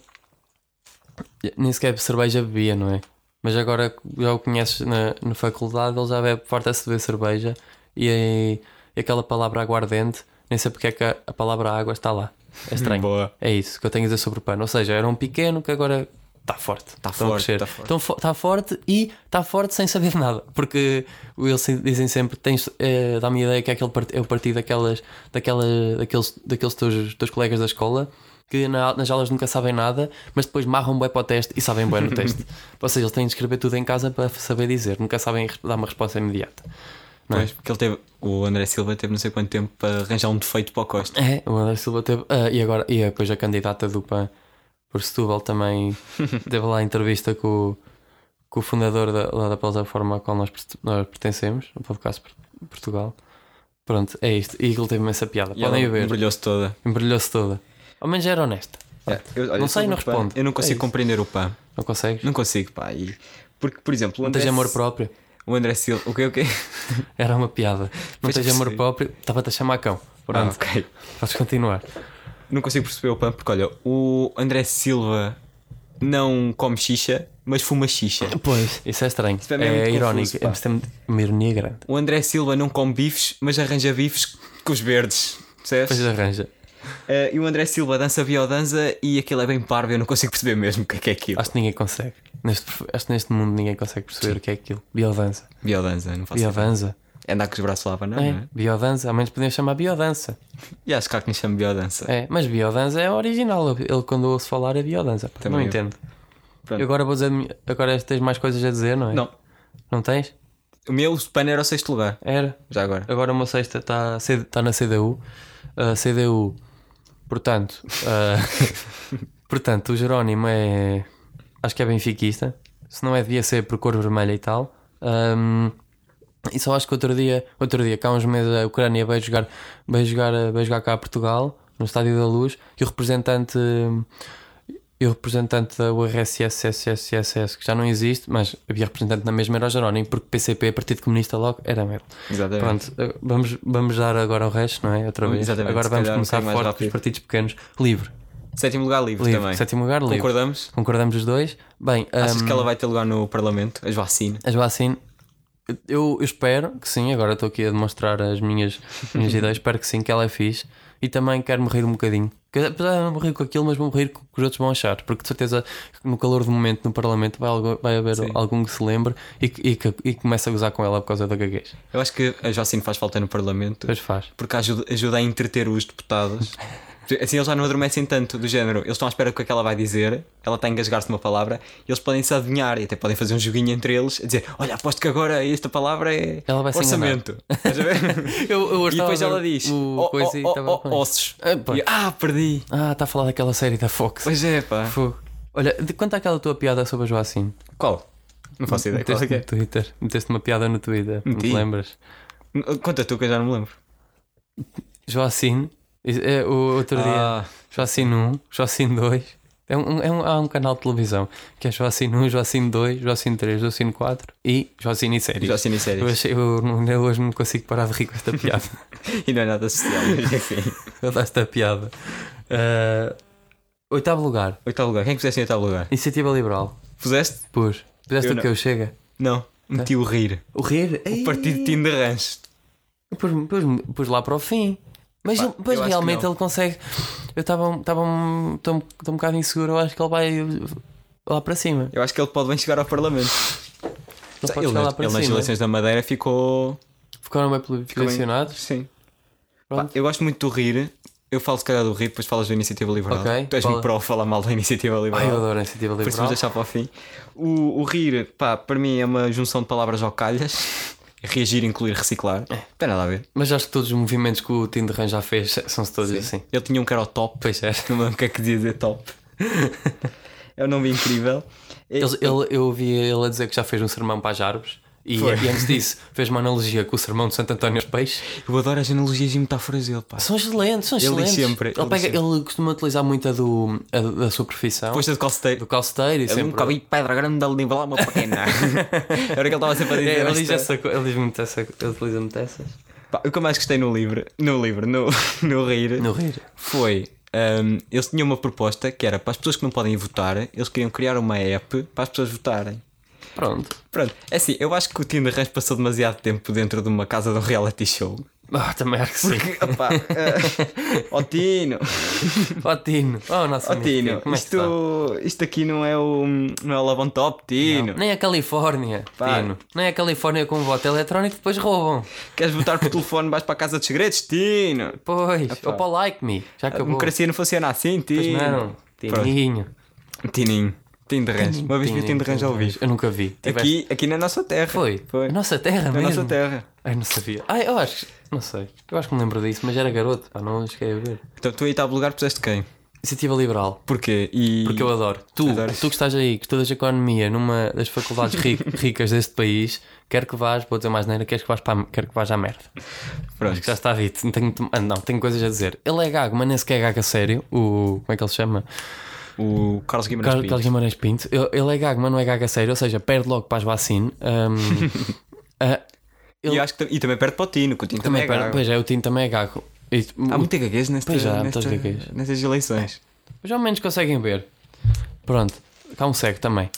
B: nem sequer cerveja bebia, não é? Mas agora já o conheces na, na faculdade, ele já bebe, farta-se de beber cerveja e, e aquela palavra aguardente, nem sei porque é que a, a palavra água está lá. É estranho.
C: Boa.
B: É isso que eu tenho a dizer sobre o pano. Ou seja, era um pequeno que agora está forte.
C: Tá
B: Estão a
C: forte,
B: crescer.
C: tá forte.
B: Então, fo- tá forte e está forte sem saber *laughs* nada. Porque eles dizem sempre: tens, eh, dá-me a ideia que é, aquele part- é o partido daquelas, daquela, daqueles, daqueles teus, teus colegas da escola que na- nas aulas nunca sabem nada, mas depois marram bem para o teste e sabem bem no teste. *laughs* Ou seja, eles têm de escrever tudo em casa para saber dizer, nunca sabem dar uma resposta imediata. É?
C: Pois, porque ele teve, o André Silva teve não sei quanto tempo para arranjar um defeito para o Costa.
B: É, o André Silva teve. ah, e agora, e depois a candidata do PAN por Setúbal também *laughs* teve lá a entrevista com, o- com o fundador da, lá da plataforma a qual nós, perte- nós pertencemos, o podcast Por- Portugal. Pronto, é isto. E ele teve imensa piada.
C: E
B: Podem
C: ela
B: ver.
C: embrulhou-se toda.
B: Embrulhou-se toda. Ao menos era honesta.
C: Eu- olha,
B: não sei,
C: sobre
B: não
C: o
B: responde.
C: Eu não
B: É
C: consigo
B: isso.
C: compreender o pão.
B: Não consegues?
C: Não consigo, pá. E, porque, por exemplo, o
B: Não
C: André,
B: tens amor próprio?
C: O André Silva. O quê, o quê? *laughs*
B: Era uma piada. Não
C: Pois
B: tens amor próprio? Estava-te a chamar cão.
C: Ah,
B: Pronto,
C: ok.
B: podes continuar.
C: Não consigo perceber o pão porque, olha, o André Silva não come xixa, mas fuma xixa.
B: Pois, isso é estranho.
C: Isso é
B: é irónico.
C: confuso,
B: é uma ironia grande.
C: O André Silva não come bifes, mas arranja bifes com os verdes. Percebes?
B: Depois arranja.
C: Eh, e o André Silva dança biodança e aquilo é bem parvo, eu não consigo perceber mesmo o que é que é aquilo.
B: Acho que ninguém consegue. Neste, acho que neste mundo ninguém consegue perceber o que é aquilo. Biodança.
C: Biodança, não faço.
B: Biodança.
C: É andar com os braços lá para não,
B: É,
C: não é?
B: biodança. Ao menos podiam chamar biodança.
C: E acho que há quem chame biodança.
B: É, mas biodança é original. Ele quando ouço falar é biodança.
C: Também
B: não
C: eu.
B: entendo.
C: Pronto.
B: Eu agora vou dizer. Agora tens mais coisas a dizer, não é?
C: Não.
B: Não tens?
C: O meu span era o sexto lugar,
B: Era.
C: já agora.
B: Agora o meu sexta está tá na CDU. A CDU, portanto, ah, *laughs* portanto, o Jerónimo é. Acho que é benfiquista. Se não é, devia ser por cor vermelha e tal. Ahm, e só acho que outro dia, outro dia, cá há uns meses, a Ucrânia veio jogar, veio jogar, veio jogar cá a Portugal, no Estádio da Luz, e o representante. E o representante da URSS, que já não existe, mas havia representante na mesma, era o Jerónimo, porque PCP, Partido Comunista logo, era ele.
C: Exatamente.
B: Pronto, eh, vamos, vamos dar agora o resto, não é? Outra vez.
C: Exatamente,
B: Agora vamos
C: um
B: começar
C: mais
B: forte com os partidos pequenos. Livre.
C: Sétimo lugar, livre,
B: Livre.
C: também.
B: Sétimo lugar, livre.
C: Concordamos?
B: Concordamos os dois. Bem,
C: Achas
B: hum,
C: que ela vai ter lugar no Parlamento? As vacinas?
B: a Joacine, eu, eu espero que sim. Agora estou aqui a demonstrar as minhas, minhas *laughs* ideias. Espero que sim, que ela é fixe. E também quero morrer um bocadinho. Apesar de não morrer com aquilo, mas vou morrer com o que os outros vão achar. Porque de certeza, no calor do momento no Parlamento, vai, algo- vai haver
C: Sim.
B: algum que se lembre e, que- e, que- e começa a gozar com ela por causa da gaguez.
C: Eu acho que a vacina faz falta no Parlamento
B: Depois faz.
C: porque ajuda, ajuda a entreter os deputados. *laughs* Assim eles já não adormecem tanto, do género. Eles estão à espera do que é que ela vai dizer, ela está a engasgar-se numa palavra e eles podem se adivinhar e até podem fazer um joguinho entre eles a dizer: Olha, aposto que agora esta palavra é
B: Ela vai
C: orçamento. *laughs* Estás a ver?
B: Eu, eu
C: e depois ela diz:
B: o
C: "Oh, oh, oh, oh, ossos.
B: Epá.
C: E ah, perdi.
B: Ah, está a falar daquela série da Fox.
C: Pois é, pá.
B: Fogo. Olha, de quanto é aquela tua piada sobre a Joacine?
C: Qual? Não faço ideia. Qual é
B: Meteste
C: que
B: no
C: é?
B: Twitter. Meteste uma piada no Twitter. Não te
C: Meti.
B: lembras?
C: Conta tu que eu já não me lembro.
B: Joacine. É, o outro dia.
C: Ah,
B: Joacine 1, Joacine 2. É um, é um, há um canal de televisão que é Joacine 1, Joacine 2, Joacine 3, Joacine 4 e Joacine séries.
C: já assino
B: Eu,
C: séries.
B: eu, não- eu hoje não consigo parar de rir com esta piada. *laughs*
C: E não é nada social, mas *laughs* enfim.
B: eu esta piada. Ah, oitavo lugar.
C: Oitavo lugar. Quem é puseste em oitavo lugar?
B: Iniciativa Liberal.
C: Puseste?
B: Pus. Puseste
C: Eu
B: o que eu chega?
C: Não. Meti o rir.
B: O rir?
C: O partido de Tim de Rancho.
B: Pus, pus, pus lá para o fim. Mas,
C: Pá,
B: mas realmente ele consegue. Eu estava estava um, um tô um bocado inseguro. Eu acho que ele vai lá para cima.
C: Eu acho que ele pode bem chegar ao Parlamento.
B: Ele pode
C: ele
B: chegar lá
C: nas,
B: para
C: ele nas eleições da Madeira ficou.
B: Ficaram bem posicionados.
C: Sim. Pá, eu gosto muito do rir. Eu falo se calhar do rir, depois falas da Iniciativa Liberal.
B: Ok,
C: Tu és
B: fala.
C: muito pró falar mal da Iniciativa
B: Ai,
C: Liberal.
B: eu adoro a iniciativa
C: Por isso
B: liberal.
C: vamos deixar para o fim. O, o rir, pá, para mim é uma junção de palavras ao calhas. Reagir, incluir, reciclar.
B: É.
C: Tem nada a ver.
B: Mas acho que todos os movimentos que o Tim de Ran já fez são-se todos assim.
C: Ele tinha um que era o top.
B: Pois é.
C: Não lembro o que é que dizer top. é um nome incrível.
B: Ele, ele- eu ouvi ele a dizer que já fez um sermão para as árvores. E, e antes disso fez uma analogia com o sermão de Santo António aos Peixes.
C: Eu adoro as analogias e metáforas dele, pá.
B: São excelentes, são
C: Ele
B: excelentes.
C: sempre,
B: ele,
C: ele
B: pega-
C: sempre.
B: ele costuma utilizar muito a, do, a da sua profissão,
C: Depois de calceteiro.
B: do calceteiro e
C: Eu
B: sempre.
C: nunca vi pedra grande ali nivelar uma pequena. *laughs* Era o que ele estava sempre a dizer.
B: É, ele, diz
C: esta-
B: essa, ele diz muito essa, ele utiliza muito essas.
C: Pá, o que eu mais gostei no livro, no livro, no, *laughs* no rir,
B: No rir.
C: foi. hum, eles tinham uma proposta que era para as pessoas que não podem votar, eles queriam criar uma app para as pessoas votarem.
B: Pronto.
C: Pronto, é assim, eu acho que o Tim de Rãs passou demasiado tempo dentro de uma casa de um reality show.
B: Ah, também acho que sim.
C: Porque, opá, eh, *laughs* ó Tino,
B: Ó Tino, ó nosso
C: ó
B: amigo é que está?
C: isto, isto aqui não é o, não é o Love Top, Tino.
B: Nem a Califórnia,
C: Pá.
B: Tino. Nem a Califórnia com voto eletrónico depois roubam.
C: Queres votar por *laughs* telefone, vais para a casa dos segredos, Tino.
B: Pois,
C: Epá.
B: ou para o like me. Já
C: A
B: acabou.
C: democracia não funciona assim,
B: Pois
C: Tino.
B: não,
C: Pronto.
B: Tininho.
C: Tininho. Tim de Rãs. Uma vez vi Rãs ao vivo.
B: Eu nunca vi. Tiveste-
C: Aqui, aqui na nossa terra.
B: Foi.
C: Foi.
B: A nossa terra
C: Na
B: mesmo.
C: nossa terra.
B: Ai, não sabia. Ai, eu acho que. Não sei. Eu acho que me lembro disso, mas era garoto, pá, não cheguei a ver.
C: Então tu aí está lugar puseste quem?
B: Iniciativa Liberal.
C: Porquê? E...
B: Porque eu adoro. Tu,
C: Adoras?
B: tu que estás aí, que estudas economia numa das faculdades ri- *laughs* ricas deste país, quer que vás, vou dizer mais neira, queres que vás para a- quer que vás à merda.
C: Pronto.
B: Acho que já está dito. Não tenho, ah, não, tenho coisas a dizer. Ele é gago, mas nem sequer é gago a sério. O. Como é que ele se chama?
C: O Carlos Guimarães
B: Carlos,
C: Pinto.
B: Carlos Guimarães Pinto. Ele, ele é gago, mas não é gago a sério, ou seja, perde logo para as vacina. Um, *laughs* ah, ele
C: E, acho que, e também perto para o Tino, que o Tino também,
B: também
C: é
B: perde.
C: gago.
B: Pois é, o Tino também é gago. E-
C: Há muita gaguez
B: já,
C: nestas eleições.
B: Mas ao menos conseguem ver. Pronto, cá um cego também.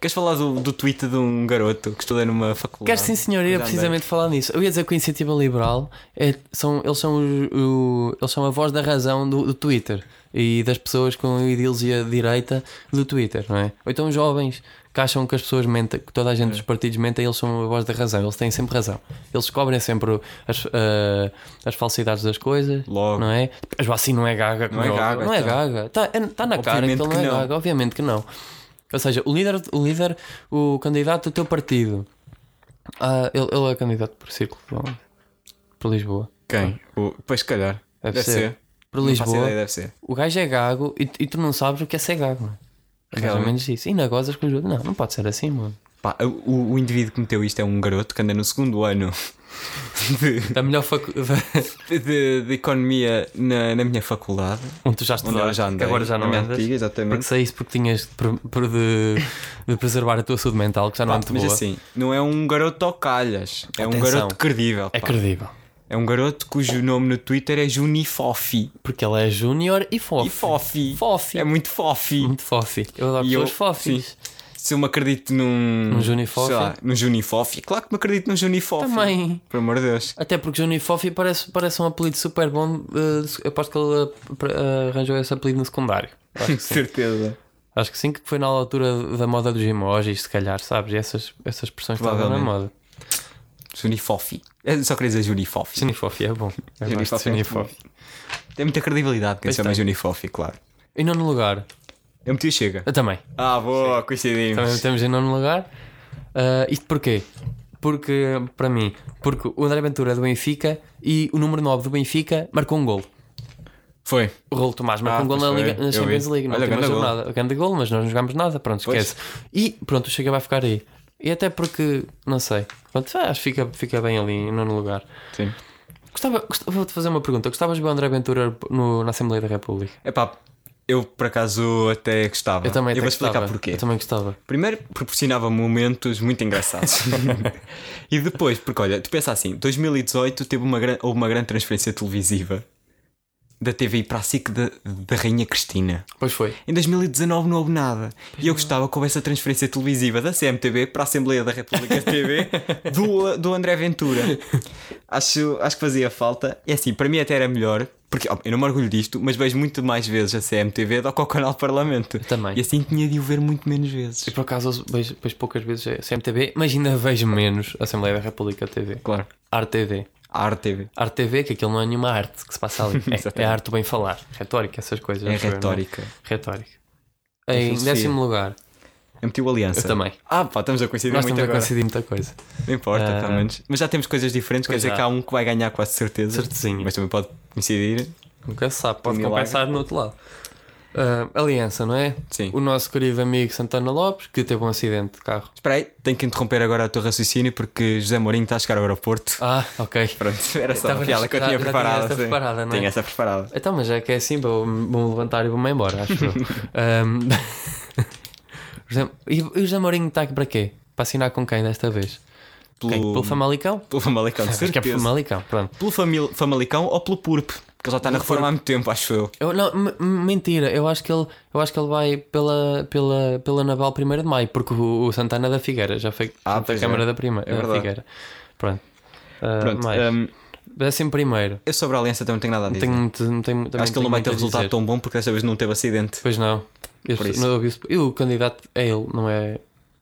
C: Queres falar do, do tweet de um garoto que estuda numa faculdade?
B: Quero sim, senhor, ia precisamente falar nisso. Eu ia dizer que a Iniciativa Liberal é, são, eles, são o, o- eles são a voz da razão do, do Twitter e das pessoas com ideologia de direita do Twitter, não é? Ou então jovens que acham que as pessoas mentem, que toda a gente dos partidos mentem, eles são a voz da razão, eles têm sempre razão. Eles descobrem sempre as, ah, as falsidades das coisas,
C: Logo.
B: não é? Mas assim não é gaga,
C: Não é gaga,
B: não é
C: então.
B: gaga. Está tá na cara que ele não é
C: não.
B: gaga, obviamente que não. Ou seja, o líder, o líder, o candidato do teu partido ah, ele, ele é candidato por círculo para Lisboa.
C: Quem? O... Pois, se calhar.
B: Deve
C: Deve,
B: ser.
C: ser.
B: Para Lisboa,
C: ideia, deve ser.
B: o gajo é gago e, e tu não sabes o que é ser gago. não é? É mais ou
C: Realmente.
B: menos isso. E ainda gozas com os outros. Não, não pode ser assim, mano.
C: Pá, o, o indivíduo que meteu isto é um garoto que anda no segundo ano de,
B: Da melhor faculdade
C: de, de economia na, na minha faculdade.
B: onde tu já estudaste,
C: já andei.
B: agora já não andas.
C: antiga, exatamente.
B: Porque saíste porque tinhas de, de, preservar a tua saúde mental, que já não é muito
C: mas
B: boa.
C: assim, não é um garoto ao calhas. É um
B: Atenção.
C: garoto credível.
B: é
C: pá.
B: credível.
C: É um garoto cujo nome no Twitter é Junifofi.
B: Porque ele é júnior e fofi.
C: E fofi.
B: Fofi.
C: É muito fofi.
B: Muito fofi. Eu adoro
C: E eu-
B: pessoas fofis.
C: Se eu me acredito num.
B: Num Junifofi?
C: lá, Num Junifofi. Claro que me acredito num Junifofi.
B: Também.
C: Por amor de Deus.
B: Até porque Johnny Fofi parece, parece um apelido super bom. eh, eu aposto que ele arranjou esse apelido no secundário. *laughs* Sim.
C: Certeza.
B: Acho que sim, que foi na altura da moda dos emojis, se calhar, sabes? E essas, essas expressões estavam na moda.
C: Junifofi. Eu só queria dizer Junifofi.
B: Johnny Fofi é bom. *laughs* Eu
C: é. Tem muita credibilidade quem
B: Pois
C: chama
B: tem.
C: Junifofi, claro.
B: Em nono lugar,
C: Eu meti o Chega.
B: eu também.
C: Ah, boa, coincidimos.
B: Também temos em nono lugar. Ah, isto porquê? Porque, para mim, porque o André Ventura é do Benfica e o número 9 do Benfica marcou um gol.
C: Foi.
B: O Raul Tomás marcou
C: Ah,
B: um gol na,
C: pois
B: Liga, na Champions
C: vi.
B: League, na
C: Olha,
B: última
C: grande gol.
B: jornada. Grande gol, mas nós não jogámos nada, pronto,
C: Pois.
B: esquece. E pronto, o Chega vai ficar aí. E até porque, não sei, pronto, ah, acho que fica, fica bem ali em nono lugar.
C: Sim.
B: Gostava, gostava vou-te fazer uma pergunta. Gostavas de ver o André Ventura no- na Assembleia da República?
C: Epá, eu por acaso até gostava.
B: Eu também
C: eu vou explicar
B: gostava.
C: porquê.
B: Eu também gostava.
C: Primeiro, proporcionava momentos muito engraçados. *laughs* e depois, porque olha, tu pensa assim: 2018 teve uma, gran- houve uma grande transferência televisiva da TVI para a SIC da, da Rainha Cristina.
B: Pois foi.
C: Em 2019 não houve nada. E eu gostava que houvesse a transferência televisiva da CMTV para a Assembleia da República TV *laughs* do, do André Ventura. Acho, acho que fazia falta. E assim, para mim até era melhor, porque ó, eu não me orgulho disto, mas vejo muito mais vezes a CMTV do que o canal Parlamento.
B: também.
C: E assim tinha de o ver muito menos vezes.
B: E por acaso eu vejo, vejo poucas vezes a CMTV, mas ainda vejo menos a Assembleia da República TV.
C: Claro.
B: Arte TV.
C: A.
B: Arte TV, que aquilo não é nenhuma arte que se passa ali. *laughs* É, é arte do bem falar. Retórica, essas coisas.
C: É
B: acho eu, não
C: retórica.
B: Retórica.
C: É
B: Em décimo lugar,
C: Eu meti o Aliança.
B: eu também.
C: Ah, pá, estamos a coincidir
B: Nós
C: muito
B: estamos a
C: agora.
B: coincidir muita coisa.
C: Não importa,
B: Ah,
C: pelo menos. Mas já temos coisas diferentes, quer
B: pois
C: dizer
B: já.
C: que há um que vai ganhar quase certeza.
B: Certezinho.
C: Mas também pode coincidir.
B: Nunca se sabe, pode
C: Um
B: compensar no outro lado. Ah, aliança, não é?
C: Sim.
B: O nosso querido amigo Santana Lopes, que teve um acidente de carro.
C: Espera aí, tenho que interromper agora o teu raciocínio porque José Mourinho está a chegar ao aeroporto.
B: Ah, ok. *laughs*
C: Pronto, era só uma piada que eu tinha
B: já tinha
C: preparada.
B: essa preparada, não é?
C: Tinha essa preparada.
B: Então, mas é que é assim, vou- vou-me levantar e vou-me embora, acho eu. *laughs* Ahm, *laughs* José- e o José Mourinho está aqui para quê? Para assinar com quem desta vez?
C: Pelo,
B: Quem? Pelo Famalicão?
C: pelo Famalicão, de
B: Acho que é
C: certeza.
B: pelo Famalicão, pronto.
C: Pelo famil- Famalicão ou pelo Purp? Porque ele já está na reforma há muito tempo, acho eu.
B: Eu, não, mentira, eu acho que ele, eu acho que ele vai pela, pela, pela Naval 1 de Maio, porque o, o Santana da Figueira já foi
C: Ah,
B: da Câmara
C: é.
B: da Prima,
C: É
B: da
C: verdade.
B: Figueira. Pronto. Ah,
C: Pronto,
B: mais.
C: hum,
B: Décimo primeiro.
C: eu sobre a Aliança também não tenho nada a dizer.
B: tenho não tenho, também
C: acho que ele não
B: tenho
C: vai ter resultado
B: dizer.
C: tão bom porque dessa vez não teve acidente.
B: Pois não.
C: Isso.
B: não. E o candidato é ele, não é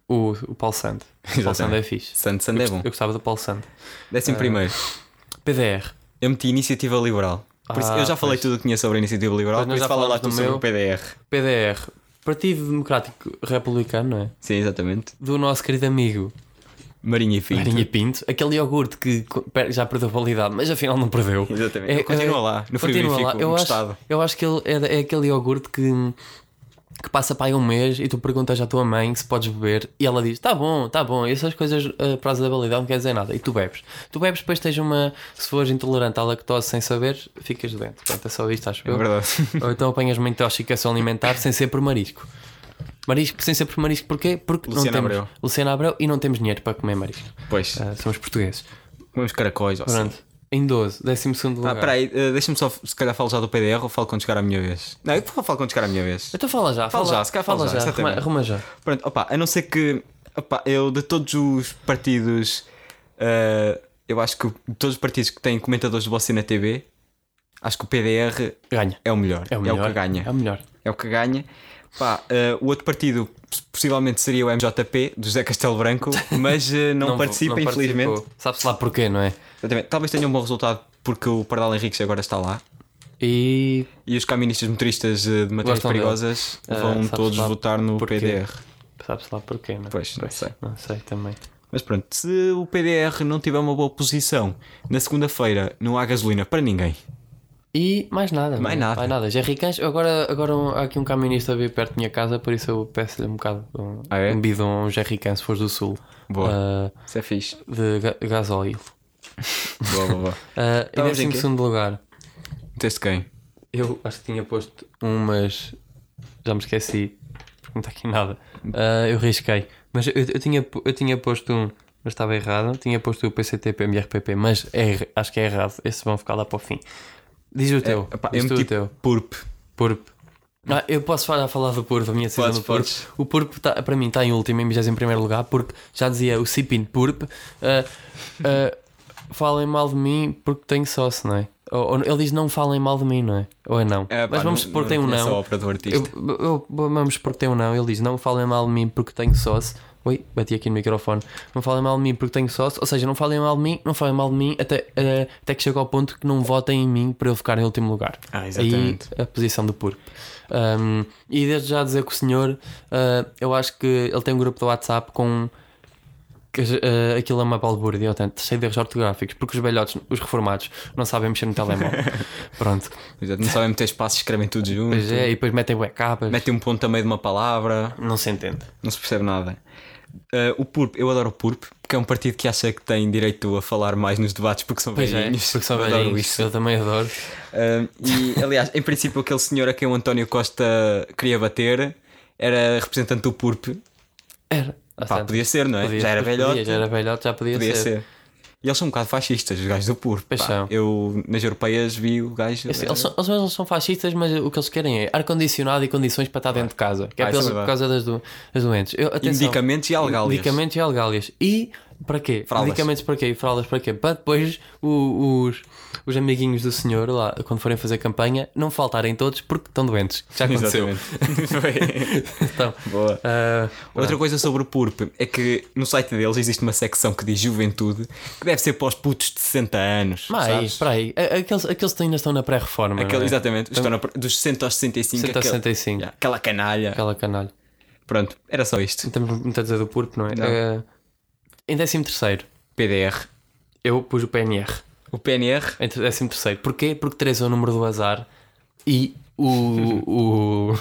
B: o, o Paulo Sand. O Paulo Sand é fixe.
C: Santo Sand é bom.
B: Eu gostava do Paulo Sand.
C: Décimo primeiro,
B: PDR.
C: eu meti Iniciativa Liberal. Por isso,
B: Ah,
C: eu já falei
B: pois.
C: tudo o que tinha sobre a Iniciativa Liberal,
B: Pois
C: por
B: nós
C: isso
B: já
C: fala lá
B: do
C: sobre
B: meu.
C: o PDR.
B: PDR. Partido Democrático Republicano, não é?
C: Sim, exatamente.
B: Do nosso querido amigo
C: Marinha e Pinto.
B: Marinha Pinto. Aquele iogurte que co- per- já perdeu validade, mas afinal não perdeu.
C: Exatamente. Ele continua lá, no
B: continua
C: frigorífico,
B: Eu acho,
C: encostado.
B: eu acho que ele é, é aquele iogurte que, que passa para aí um mês e tu perguntas à tua mãe se podes beber e ela diz: tá bom, tá bom. E essas coisas, a prazo da validade não quer dizer nada. E tu bebes. Tu bebes, depois tens uma. Se fores intolerante à lactose sem saber, ficas doente. Portanto, é só isto, acho
C: É
B: eu.
C: verdade. *laughs*
B: Ou então apanhas uma intoxicação alimentar sem ser por marisco. Marisco, sem ser por marisco, porquê? Porque
C: Luciano
B: não temos
C: Abreu.
B: Luciano Abreu e não temos dinheiro para comer marisco.
C: Pois,
B: Ah, somos portugueses.
C: comemos caracóis. ou assim.
B: Em 12, 12 segundo
C: Ah,
B: lugar.
C: peraí, eh, deixa-me só, se calhar falo já do PDR ou falo quando chegar a minha vez. Não, eu falo quando chegar a minha vez.
B: Então fala já,
C: Fala
B: fala
C: já, se calhar fala
B: fala
C: já,
B: já, arruma, já.
C: Pronto, opa, a não ser que opa, eu de todos os partidos, eh, eu acho que de todos os partidos que têm comentadores de você na TV, acho que o PDR
B: Ganha.
C: é o melhor.
B: É o melhor.
C: que ganha.
B: É o melhor.
C: É o que ganha. Pá, eh, o outro partido possivelmente seria o MJP, do José Castelo Branco, mas eh, *laughs* não, participa,
B: não
C: infelizmente.
B: Sabe-se lá porquê, não é?
C: Exatamente. Talvez tenha um bom resultado porque o Pardal Henriques agora está lá.
B: E
C: E os caministas motoristas eh, de matérias
B: Gostam dele.
C: perigosas
B: Ah,
C: vão
B: sabes
C: todos votar no
B: porquê?
C: PDR.
B: sabe-se lá porquê, não é?
C: Pois, não sei.
B: Não sei também.
C: Mas pronto, se o PDR não tiver uma boa posição na segunda-feira, não há gasolina para ninguém.
B: E mais nada.
C: Mais nada.
B: Mais nada. Jerry Cães, agora, agora um- há aqui um camionista a perto da minha casa, por isso eu peço-lhe um bocado um,
C: Ah, é?
B: um bidon, um Jerry Cães, se fores do Sul,
C: Boa.
B: ah,
C: Isso é fixe.
B: de ga gasóleo. *laughs*
C: Boa, boa, boa. *laughs*
B: Ah, em
C: Estavas em
B: 12
C: quê?
B: segundo lugar,
C: Teste quem?
B: eu acho que tinha posto um, mas já me esqueci, porque não está aqui nada. Ah, eu risquei, mas eu, eu, tinha, eu tinha posto um, mas estava errado. Tinha posto o PCTP, MRPP, mas é, acho que é errado. Esses vão ficar lá para o fim. Diz o teu.
C: Epá,
B: Diz
C: eu
B: tu o
C: meti
B: teu.
C: Purp.
B: Purp. Ah, eu posso falar, falar do Purp, a minha decisão do. O Purp tá, para mim está em último, em 21 lugar, porque já dizia o Cipin Purp. ah, ah, falem mal de mim porque tenho sócio, não é? Ou, ou ele diz não falem mal de mim, não é? Ou é não?
C: É, pá,
B: Mas vamos supor que tem um
C: a
B: não.
C: ópera do artista.
B: Eu, eu- vamos supor que tem um não. Ele diz não falem mal de mim porque tenho sócio. Oi, bati aqui no microfone. Não falem mal de mim porque tenho sócio. Ou seja, não falem mal de mim, não falem mal de mim até, eh, até que chega ao ponto que não votem em mim para eu ficar em último lugar.
C: Ah, exatamente.
B: Aí a posição do Purp. Um, e desde já dizer que o senhor, uh, eu acho que ele tem um grupo do WhatsApp com. Que, uh, aquilo é uma balbúrdia, portanto, cheio de erros ortográficos, porque os velhotes, os reformados, não sabem mexer no telemóvel. *laughs* Pronto.
C: Não sabem meter espaços, escrevem tudo junto.
B: Pois é, e depois metem bué capas.
C: Metem um ponto meio de uma palavra.
B: Não se entende.
C: Não se percebe nada. Uh, o PURP, eu adoro o PURP, porque é um partido que acha que tem direito a falar mais nos debates porque são
B: Pois é,
C: velhinhos.
B: porque são
C: Eu adoro
B: velhinhos.
C: isso.
B: Eu também adoro.
C: Uh, e aliás, em princípio, aquele senhor a quem o António Costa queria bater era representante do PURP.
B: Era.
C: Pá, podia ser, não é?
B: podia-
C: já era
B: podia,
C: velhote.
B: Já era velhote, já podia,
C: Podia
B: ser.
C: ser. E eles são um bocado fascistas, os gajos do
B: são.
C: Eu nas europeias vi o gajo.
B: Eles, eles são, eles mesmos são fascistas, mas o que eles querem é ar-condicionado e condições para estar dentro de casa. Que é,
C: Ah,
B: pelos-
C: é
B: por causa das, do, das doentes. Eu,
C: E
B: atenção,
C: medicamentos e algálias.
B: Medicamentos e algálias. E para quê?
C: Fraldas.
B: Medicamentos para quê? E Fraldas para quê? Para depois o- os, os amiguinhos do senhor lá, quando forem fazer campanha, não faltarem todos porque estão doentes. Já *laughs* aconteceu. *laughs* Então,
C: Boa.
B: ah,
C: Outra coisa sobre o PURP é que no site deles existe uma secção que diz juventude que deve ser para os putos de 60 anos.
B: mas
C: sabes?
B: espera aí. Aqueles, aqueles que ainda estão na pré-reforma. É?
C: Exatamente, estão na- dos 60 aos 65.
B: 60 aos
C: aquele-
B: 65.
C: Yeah, aquela canalha.
B: Aquela canalha.
C: Pronto, era só isto.
B: Não temos muito a dizer do PURP, não é?
C: Não.
B: Ah, em 13 terceiro,
C: PDR.
B: eu pus o PNR.
C: O PNR.
B: Entre 13 terceiro. Porquê? Porque 3 é o número do azar e o, o,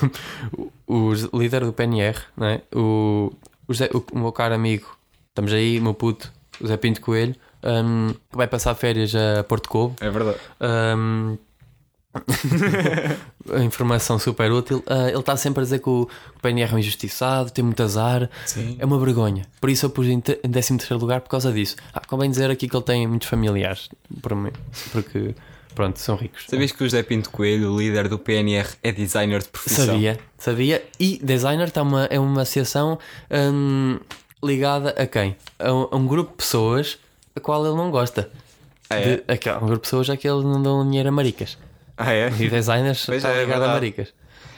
B: o, o líder do PNR, não é? o, o, Zé- o, o meu caro amigo, estamos aí, meu puto, o Zé Pinto Coelho, hum, que vai passar férias a Porto Covo.
C: É verdade.
B: a *laughs* informação super útil. Ah, ele está sempre a dizer que o, o PNR é um injustiçado, tem muito azar.
C: Sim.
B: É uma vergonha. Por isso eu pus em, te- em 13 lugar por causa disso. Ah, convém dizer aqui que ele tem muitos familiares. Mim, porque, pronto, são ricos.
C: Sabias que o José Pinto Coelho, o líder do PNR, é designer de profissão?
B: Sabia, sabia. E designer tá uma, é uma associação hum, ligada a quem? A um, a um grupo de pessoas a qual ele não gosta.
C: Ah, é?
B: De- a um grupo de pessoas a que ele não dão dinheiro a maricas.
C: Ah, é?
B: E designers
C: Pois
B: está
C: é, é
B: ligado a
C: verdade.
B: maricas.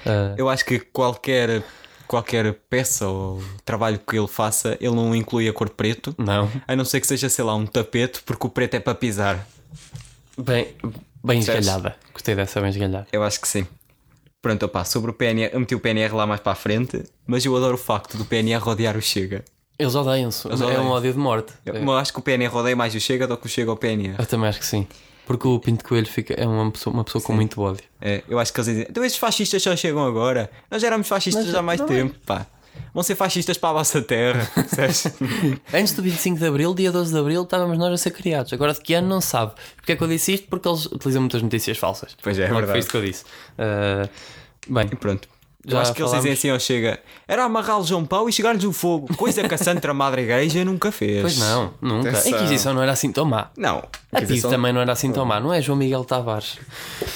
B: Ah,
C: Eu acho que qualquer, qualquer peça ou trabalho que ele faça, ele não inclui a cor preto.
B: não.
C: A não ser que seja, sei lá, um tapete, porque o preto é para pisar.
B: Bem, bem esgalhada. Gostei dessa bem esgalhada.
C: Eu acho que sim. Pronto, opá, sobre o PNR, eu meti o PNR lá mais para a frente, mas eu adoro o facto do PNR odiar o Chega.
B: Eles odeiam-se. É um
C: odeiam-se.
B: ódio de morte.
C: Eu,
B: É.
C: eu acho que o PNR odeia mais o Chega do que o Chega ao PNR.
B: Eu também acho que sim. Porque o Pinto Coelho fica, é uma pessoa, uma pessoa com muito ódio.
C: É, eu acho que eles dizem, então esses fascistas só chegam agora. Nós já éramos fascistas
B: Mas
C: há mais
B: é.
C: tempo, pá. Vão ser fascistas para a vossa terra. *laughs*
B: Antes do 25 de Abril, dia 12 de Abril, estávamos nós a ser criados. Agora de que ano não sabe. Porque é que eu disse isto? Porque eles utilizam muitas notícias falsas.
C: Pois é, é verdade.
B: Foi isto que eu disse. Ah, bem,
C: e pronto. Eu
B: Já
C: acho que eles dizem
B: falámos-
C: assim ao Chega: era amarrar o João Paulo e chegar-lhes o fogo, coisa que a Santa Madre Igreja nunca fez.
B: Pois não, nunca.
C: Atenção.
B: A Inquisição não era assim tão má.
C: Não.
B: A PID
C: só-
B: também não era assim tão má, não é João Miguel Tavares?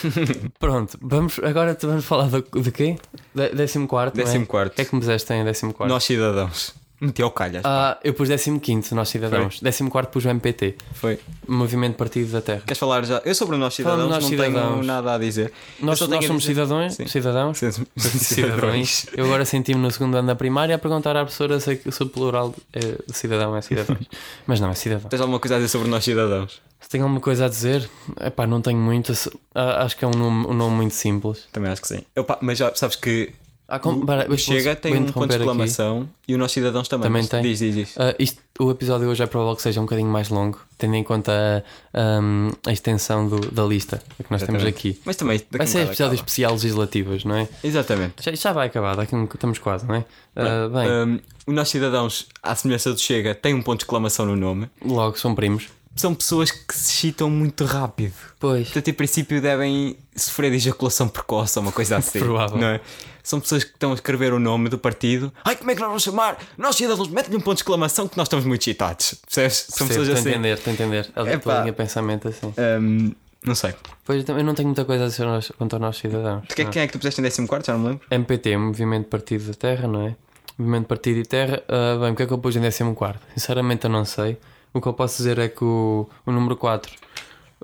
B: *laughs* Pronto, vamos, agora vamos falar de, de quê? De, décimo quarto, não é?
C: Décimo quarto.
B: O que é que me puseste em décimo quarto?
C: Nós cidadãos. Meti ao calhas.
B: Ah, eu pus décimo quinto, Nós Cidadãos. Décimo quarto pus o MPT,
C: Foi.
B: Movimento Partido da Terra.
C: Queres falar já? Eu sobre nós cidadãos
B: nós
C: não tenho
B: cidadãos.
C: nada a dizer.
B: Nós, nós
C: tenho
B: somos
C: dizer-
B: cidadãos,
C: Sim.
B: cidadãos,
C: Cidadãos.
B: cidadãos. Eu agora senti-me no segundo ano da primária a perguntar à professora se, se o plural é cidadão é cidadãos. *laughs* Mas não, é cidadão.
C: Tens alguma coisa a dizer sobre nós cidadãos?
B: Se tem alguma coisa a dizer, epá, não tenho muito. Acho que é um nome, um nome muito simples.
C: Também acho que sim. Eu, pá, mas já sabes que
B: Ah, como,
C: o
B: para,
C: o Chega tem um ponto de exclamação e o nós cidadãos também.
B: Também tem.
C: Diz, diz, diz.
B: Ah, isto, o episódio hoje é provável que seja um bocadinho mais longo, tendo em conta ahm, a extensão do- da lista que nós temos
C: Exatamente.
B: aqui.
C: Mas também
B: Vai
C: um
B: ser episódio
C: acaba.
B: especial legislativas, não é?
C: Exatamente.
B: Já, já vai acabar, daqui um- estamos quase, não é? Ah, bem,
C: Um, o Nós Cidadãos, à semelhança do Chega, tem um ponto de exclamação no nome.
B: logo são primos.
C: São pessoas que se excitam muito rápido.
B: Pois.
C: Portanto, em princípio, devem sofrer de ejaculação precoce ou uma coisa assim.
B: Provável. *laughs*
C: Não é? São pessoas que estão a escrever o nome do partido. Ai, como é que nós vamos chamar? Nós, cidadãos, mete-lhe um ponto de exclamação que nós estamos muito excitados. Percebes? São
B: Percebo,
C: pessoas
B: estou a
C: assim.
B: entender, estou a entender. A tua
C: Epá.
B: linha de pensamento assim.
C: Um, não sei.
B: Pois eu não tenho muita coisa a dizer quanto aos nossos cidadãos.
C: De que, quem é que tu puseste em 14? Já não me lembro.
B: MPT, Movimento Partido da Terra, não é? Movimento Partido e Terra. Ah, bem, o que é que eu pus em 14? Sinceramente, eu não sei. O que eu posso dizer é que o, o número 4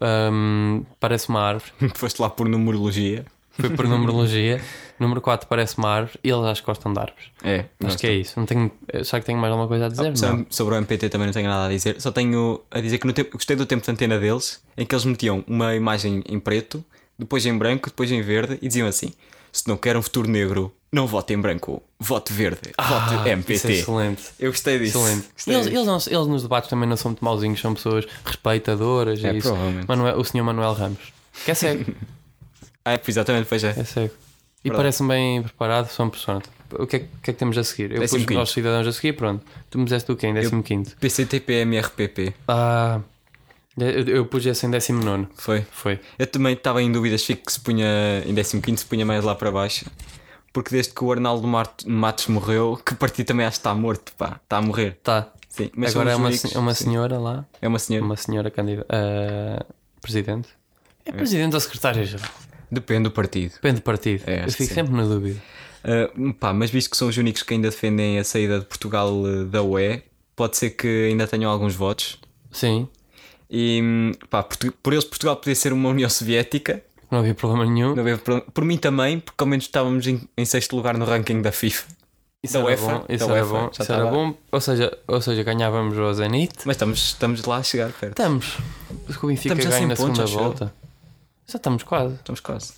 B: ahm, parece uma árvore. *laughs*
C: Foste lá por numerologia.
B: Foi por numerologia. Número 4 parece uma árvore e eles acho que gostam de árvores.
C: É,
B: Acho que é isso. Não tenho, será que tenho mais alguma coisa a dizer?
C: Sobre,
B: não.
C: sobre o MPT também não tenho nada a dizer. Só tenho a dizer que no tempo, gostei do tempo de antena deles, em que eles metiam uma imagem em preto, depois em branco, depois em verde e diziam assim: se não quer um futuro negro, não vote em branco, vote verde, vote
B: Ah, Isso
C: MPT.
B: é excelente.
C: Eu gostei disso.
B: Excelente.
C: Gostei
B: Eles,
C: disso.
B: eles, não- eles nos debates também não são muito mauzinhos, são pessoas respeitadoras.
C: É,
B: É, isso.
C: provavelmente.
B: Manuel, o senhor Manuel Ramos, que é cego. *laughs*
C: Ah, exatamente, pois é.
B: É cego. E parece-me bem preparado, são pessoas. O que, é, que é que temos a seguir? Eu pus
C: Décimo
B: os
C: quinto.
B: nossos cidadãos a seguir, pronto. Tu me disseste o quê em 15?
C: PCTPMRPP.
B: Ah, eu, eu pus esse em 19.
C: Foi.
B: Foi.
C: Eu também estava em dúvidas, fico que se punha em 15 se punha mais lá para baixo. Porque desde que o Arnaldo Matos morreu, que o partido também acho que está morto, pá, está a morrer.
B: Tá.
C: Sim, mas
B: Agora é uma, se- uma
C: sim.
B: senhora lá.
C: É uma senhora.
B: Uma senhora candidata. ah, presidente? É presidente ou secretária-geral?
C: Depende do partido.
B: Depende do partido.
C: É,
B: eu fico
C: sim.
B: sempre na dúvida.
C: Uh, pá, mas visto que são os únicos que ainda defendem a saída de Portugal uh, da UE, pode ser que ainda tenham alguns votos.
B: Sim,
C: E pá, por eles, Portugal podia ser uma União Soviética.
B: não havia problema nenhum.
C: Não havia problema. Por mim também, porque ao menos estávamos em, em sexto lugar no ranking da FIFA.
B: Isso
C: da
B: era
C: UEFA,
B: bom. Isso
C: da
B: era
C: UEFA,
B: bom.
C: já
B: Isso era bom. Ou seja, ou seja, ganhávamos o Zenit.
C: Mas estamos, estamos lá a chegar perto.
B: Estamos. O Benfica
C: Estamos a
B: ganha
C: 100
B: na segunda
C: pontos, eu.
B: volta. Já estamos quase.
C: Estamos quase.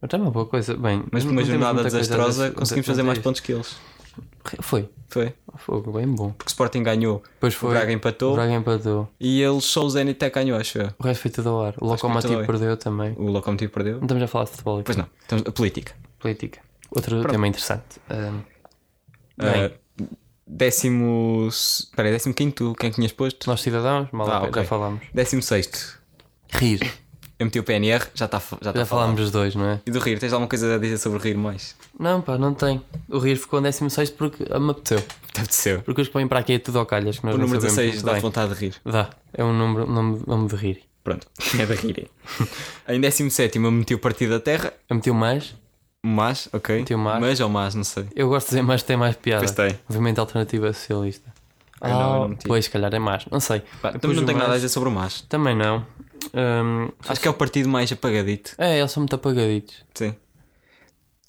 B: Mas é uma boa coisa. Bem,
C: Mas numa
B: temos
C: jornada
B: coisa
C: desastrosa conseguimos fazer mais pontos que eles.
B: Foi.
C: Foi.
B: Fogo, bem bom.
C: Porque o Sporting ganhou,
B: Depois
C: o
B: foi.
C: Braga empatou
B: O Braga empatou.
C: e eles só o Zenit é ganhou, acho eu.
B: O resto foi tudo ao ar. O
C: foi ar.
B: perdeu também.
C: O Locomotivo perdeu.
B: Não estamos a falar de futebol aqui.
C: Pois não, estamos, a política.
B: Política. Outro tema interessante. Um,
C: Uh,
B: bem,
C: décimo. Espera décimo quinto, quem tinhas posto?
B: nós cidadãos, mal
C: Ah,
B: a pena,
C: ok.
B: já falámos.
C: Décimo sexto.
B: Rir.
C: Eu meti o PNR, já está já tá
B: Já falámos dos dois, não é?
C: E do Rir, tens alguma coisa a dizer sobre o Rir mais?
B: Não, pá, não tem. O Rir ficou em 16 porque me apeteceu.
C: Deve ser.
B: Porque os que põem para aqui é tudo ao calhas. Que nós
C: O
B: não
C: número
B: sabemos
C: 16
B: muito
C: dá
B: bem.
C: vontade de rir.
B: Dá. É um número, nome, nome de rir.
C: Pronto, *laughs* é da Rir. em décimo sétimo eu meti o Partido da Terra.
B: Eu meti o mais.
C: Mas, ok.
B: Meti o mas.
C: Mas ou mas, não sei.
B: Eu gosto de dizer mais, tem mais piada.
C: Pois tem.
B: Movimento Alternativa Socialista.
C: Eu não, eu não meti.
B: pois, se calhar é mais. Não sei.
C: Pá,
B: Depois
C: também não
B: o
C: tenho nada a
B: mais-
C: dizer sobre o mas.
B: Também não. Hum,
C: Acho que é o partido mais apagadito.
B: é, eles são muito apagaditos.
C: Sim.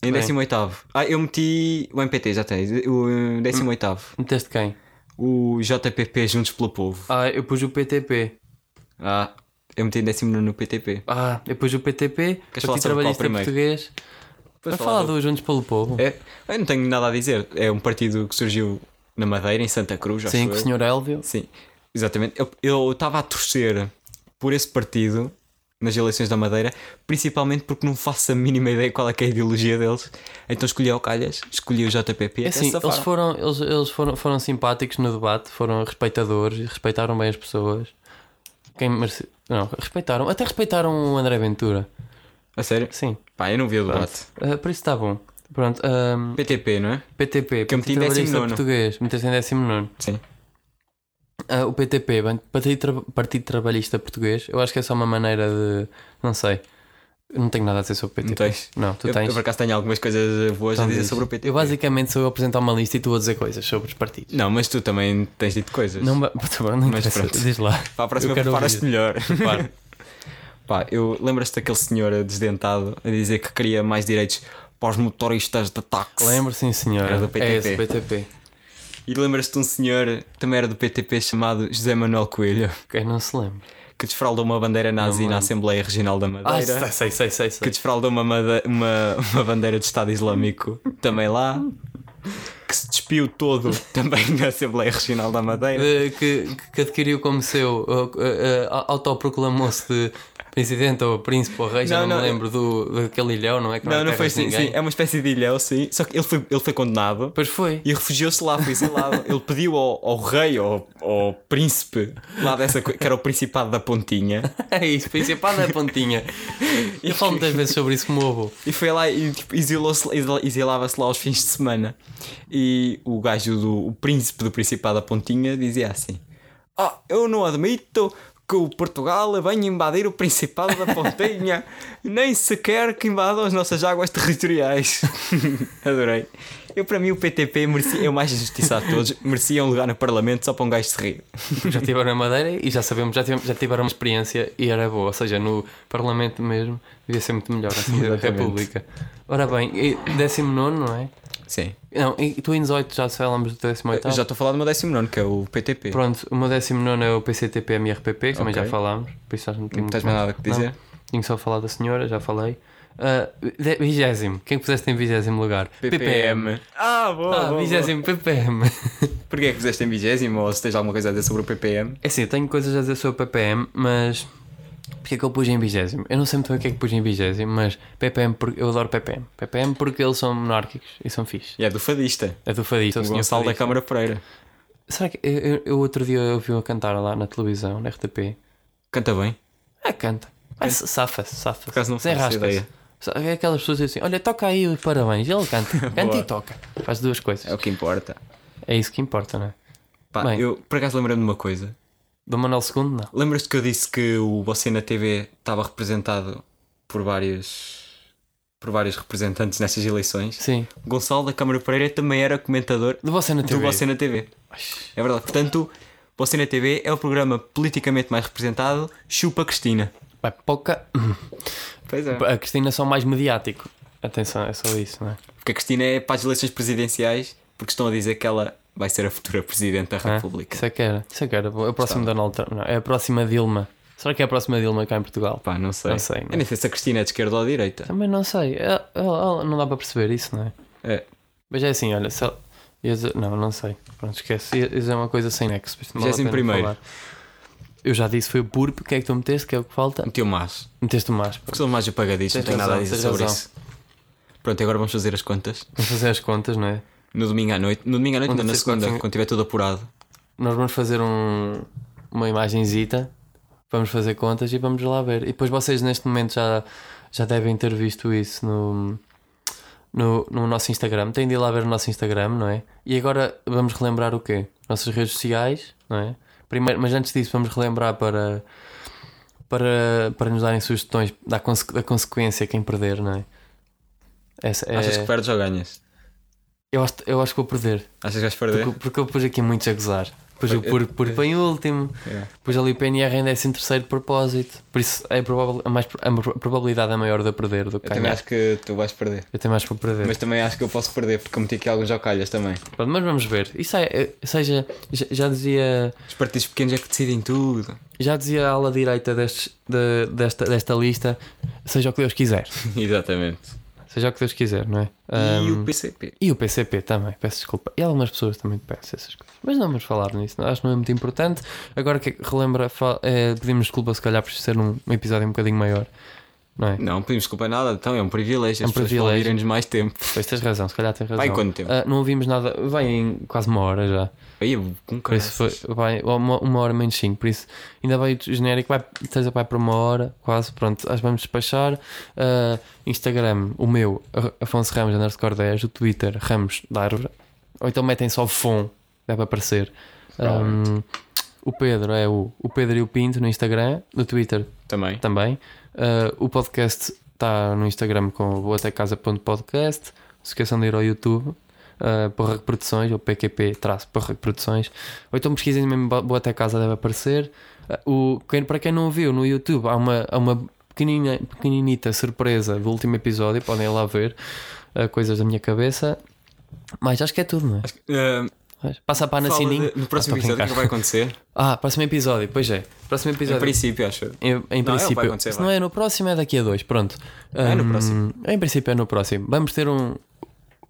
C: Em
B: Bem.
C: décimo oitavo. Ah, eu meti o MPT, já tens. O eh, décimo oitavo.
B: Meteste quem?
C: O JPP Juntos pelo Povo.
B: Ah, eu pus o PTP.
C: Ah, eu meti em décimo nono no PTP.
B: Ah, eu pus o PTP.
C: Queres falar qual
B: Trabalhista
C: primeiro?
B: Português. Vamos falar
C: do-
B: do Juntos pelo Povo.
C: É, eu não tenho nada a dizer. É um partido que surgiu na Madeira, em Santa Cruz, acho
B: Sim,
C: eu.
B: com o Sr. Elvio.
C: Sim, exatamente. Eu- Eu estava a torcer por esse partido nas eleições da Madeira, principalmente porque não faço a mínima ideia qual é, que é a ideologia deles. Então escolhi ao Calhas, escolhi o JPP.
B: É assim, eles, foram, eles, eles foram, foram simpáticos no debate, foram respeitadores, respeitaram bem as pessoas. Quem merece... Não, respeitaram. Até respeitaram o André Ventura.
C: A sério?
B: Sim.
C: Pá, eu não vi o debate.
B: Ah, por isso está bom. Pronto, ahm,
C: PTP, não é?
B: PTP,
C: Que eu meti em
B: Partido
C: décimo
B: Trabalhista
C: nono.
B: Português, meteste em 19.
C: Sim.
B: Ah, o PTP, Partido, Partido Trabalhista Português, eu acho que é só uma maneira de. Não sei. Não tenho nada a dizer sobre o PTP.
C: Não tens?
B: Não, tu
C: Eu,
B: tens.
C: eu por acaso tenho algumas coisas boas
B: Então
C: a dizer
B: diz.
C: sobre o PTP.
B: Eu basicamente sou eu a apresentar uma lista e tu a dizer coisas sobre os partidos.
C: Não, mas tu também tens dito coisas.
B: Não, bom, *laughs* não
C: Mas pronto.
B: Diz lá. *laughs*
C: Para a próxima preparas-te melhor.
B: Preparo.
C: Pá, eu lembras-te daquele senhor desdentado a dizer que queria mais direitos para os motoristas de táxi.
B: Lembro, sim, senhora.
C: Era do PTP.
B: É esse, PTP.
C: E lembras-te de um senhor, também era do PTP, chamado José Manuel Coelho,
B: Quem não se lembra?
C: que desfraldou uma bandeira nazi na. Assembleia Regional da
B: Ah,
C: Madeira.
B: sei, sei, sei, sei.
C: que desfraldou uma, uma, uma bandeira de Estado Islâmico também lá. Que se despiu todo *laughs* também na Assembleia Regional da Madeira.
B: Eh, que, que adquiriu como seu, uh, uh, autoproclamou-se de presidente ou príncipe ou rei, já
C: Não,
B: não,
C: não,
B: me lembro do, daquele ilhão, não é? Que
C: Não,
B: há
C: não foi assim. Sim, é uma espécie de ilhéu, sim. Só que ele foi, ele foi condenado
B: Pois foi.
C: e refugiou-se lá, foi exilado. *laughs* ele pediu ao, ao rei, ao, ao príncipe, lá dessa, que era o Principado da Pontinha, *laughs*
B: É isso, principal da pontinha. *laughs* Eu falo muitas vezes sobre isso como ovo.
C: e foi lá e tipo, exilou-se- exilava-se lá aos fins de semana. E o gajo do o príncipe do Principado da Pontinha dizia assim: Ah, eu não admito que o Portugal venha invadir o Principado da Pontinha, *laughs* nem sequer que invada as nossas águas territoriais. *laughs* Adorei. Eu, para mim, o PTP merecia, o mais injustiçado de todos, merecia um lugar no Parlamento só para um gajo se rir. *laughs*
B: Já tiveram na Madeira e já sabemos, já tiveram, já tiveram uma experiência e era boa. Ou seja, no Parlamento mesmo devia ser muito melhor a da
C: Exatamente.
B: República. Ora bem, e 19, não é?
C: Sim.
B: Não, e tu em 18 já falamos do 18.
C: Eu já estou a falar do meu 19, que é o PTP.
B: Pronto, o meu 19 é o PCTP-MRPP, que também
C: Ok.
B: já falámos. Por isso estás bocadinho
C: Não tens mais nada que dizer?
B: Não, tinha só falado da senhora, já falei. Uh, vigésimo, quem puseste em vigésimo lugar?
C: Ah, boa.
B: Ah,
C: boa,
B: vigésimo PPM. *laughs*
C: Porquê é que puseste em vigésimo? Ou se tens alguma coisa a dizer sobre o PPM?
B: É assim, eu tenho coisas a dizer sobre o PPM, mas. Porquê é que eu pus em vigésimo? Eu não sei muito bem o que é que pus em vigésimo, mas PPM, porque eu adoro PPM. PPM porque eles são monárquicos e são fixe.
C: E é do fadista.
B: É do Fadista, o
C: O
B: senhor
C: Gonçalo da. Câmara Pereira.
B: Será que eu, eu, outro dia eu ouvi-o a cantar lá na televisão, na RTP?
C: Canta bem.
B: Ah, canta. Ah, safa-se, safa-se.
C: Por acaso não faço
B: Desenrasca-se.
C: ideia.
B: É aquelas pessoas assim: olha, toca aí os parabéns. E ele canta, *laughs* canta e toca. Faz duas coisas.
C: É o que importa.
B: É isso que importa, não é?
C: Pá,
B: Bem.
C: eu por acaso lembrei-me de uma coisa.
B: Do Manuel II, não.
C: Lembras-te que eu disse que o Você na TV estava representado por vários por vários representantes nestas eleições?
B: Sim.
C: Gonçalo da Câmara Pereira também era comentador
B: Do Você na
C: do
B: TV.
C: Você na TV. É verdade. Portanto, Você na TV é o programa politicamente mais representado. Chupa Cristina.
B: Vai, pouca.
C: Pois é.
B: A Cristina é só mais mediático. Atenção, é só isso, não é?
C: Porque a Cristina é para as eleições presidenciais porque estão a dizer que ela vai ser a futura Presidente da
B: Hã?
C: República.
B: Isso é que era. Isso é que era. É o próximo Donald Trump. Não, é a próxima Dilma. Será que é a próxima Dilma cá em Portugal?
C: Pá, não sei.
B: Não sei, não.
C: Eu nem sei se a Cristina é de esquerda ou de direita.
B: Também não sei. É- é- é- não dá para perceber isso, não é?
C: É.
B: Mas é assim, olha. Se ela- não, não sei. Pronto, esquece. Ia dizer uma coisa sem nexo. a
C: Vigésimo
B: pena
C: primeiro.
B: falar. Eu já disse, foi o purpo. O que é que tu meteste? Que é o que falta?
C: Meteu mais.
B: Meteste o mais.
C: Porque sou mais apagadista, não tenho nada a dizer sobre
B: razão.
C: isso. Pronto, agora vamos fazer as contas.
B: Vamos fazer as contas, não é?
C: No domingo à noite. No domingo à noite, não, na segunda, quando tiver tudo apurado.
B: Nós vamos fazer um, uma imagenzita, vamos fazer contas e vamos lá ver. E depois vocês neste momento já, já devem ter visto isso no, no, no nosso Instagram. Têm de ir lá ver o nosso Instagram, não é? E agora vamos relembrar o quê? Nossas redes sociais, não é? Primeiro, mas antes disso vamos relembrar para, para, para nos darem sugestões da, conse- da consequência quem perder, não é? Essa é
C: Achas que perdes ou ganhas?
B: Eu, acho, eu acho que vou perder.
C: Achas que vais perder?
B: Porque, porque eu pus aqui muitos a gozar. Pus o
C: Eu-
B: por, por em último.
C: É.
B: Pus ali o PNR em 13 terceiro propósito. Por isso é provável, a, mais, a probabilidade é maior de eu perder do que
C: Eu também acho que tu vais perder.
B: Eu tenho mais para perder.
C: Mas também acho que eu posso perder porque meti aqui alguns jocalhas também.
B: Pronto, mas vamos ver. Isso é, é- seja, já, já dizia
C: Os partidos pequenos é que decidem tudo.
B: já dizia a ala direita destes, de- desta, desta lista, seja o que Deus quiser. *laughs*
C: Exatamente.
B: Seja o que Deus quiser, não é?
C: E o PCP?
B: E o PCP também, peço desculpa. E algumas pessoas também peço essas coisas. Mas não vamos falar nisso, não- acho que não é muito importante. Agora que relembra, eh, pedimos desculpa se calhar por ser um, um episódio um bocadinho maior. Não é?
C: Não pedimos desculpa a nada, então é um privilégio.
B: É um privilégio.
C: ouvirem-nos mais tempo.
B: Pois tens razão, se calhar tens razão.
C: Vai quanto tempo?
B: Ah, não ouvimos nada, vai em quase uma hora já.
C: Aí, com
B: Por isso foi, vai uma, uma hora menos 5, por isso ainda vai o genérico, vai, tens vai para uma hora, quase, pronto, acho vamos despachar. Ah, Instagram, o meu, Afonso Ramos underscore 10, o Twitter, Ramos da Árvore, ou então metem só FON, deve aparecer. Um, o Pedro é o, o Pedro e o Pinto no Instagram, no Twitter
C: Também.
B: também. Uh, o podcast está no Instagram com boatecasa.podcast. Não se esqueçam de ir ao YouTube. Uh, Porra Reproduções ou PQP traço Porra Reproduções ou então pesquisem mesmo Bo- Boa Até Casa deve aparecer Uh, o, quem, para quem não viu no YouTube há uma, há uma pequenina, pequeninita surpresa do último episódio podem ir lá ver uh, coisas da minha cabeça mas acho que é tudo não é? Passa para a Ana
C: fala
B: Sininho
C: de- no próximo
B: Ah, estou a
C: episódio, o que é vai acontecer? *laughs*
B: ah, próximo episódio, pois é próximo
C: Em
B: episódio
C: princípio, acho.
B: em, em
C: Não, ele
B: princípio,
C: acontecer,
B: se
C: vai.
B: não é no próximo, é daqui a dois. Pronto.
C: É no
B: Hum,
C: próximo.
B: Em princípio, é no próximo. Vamos ter um.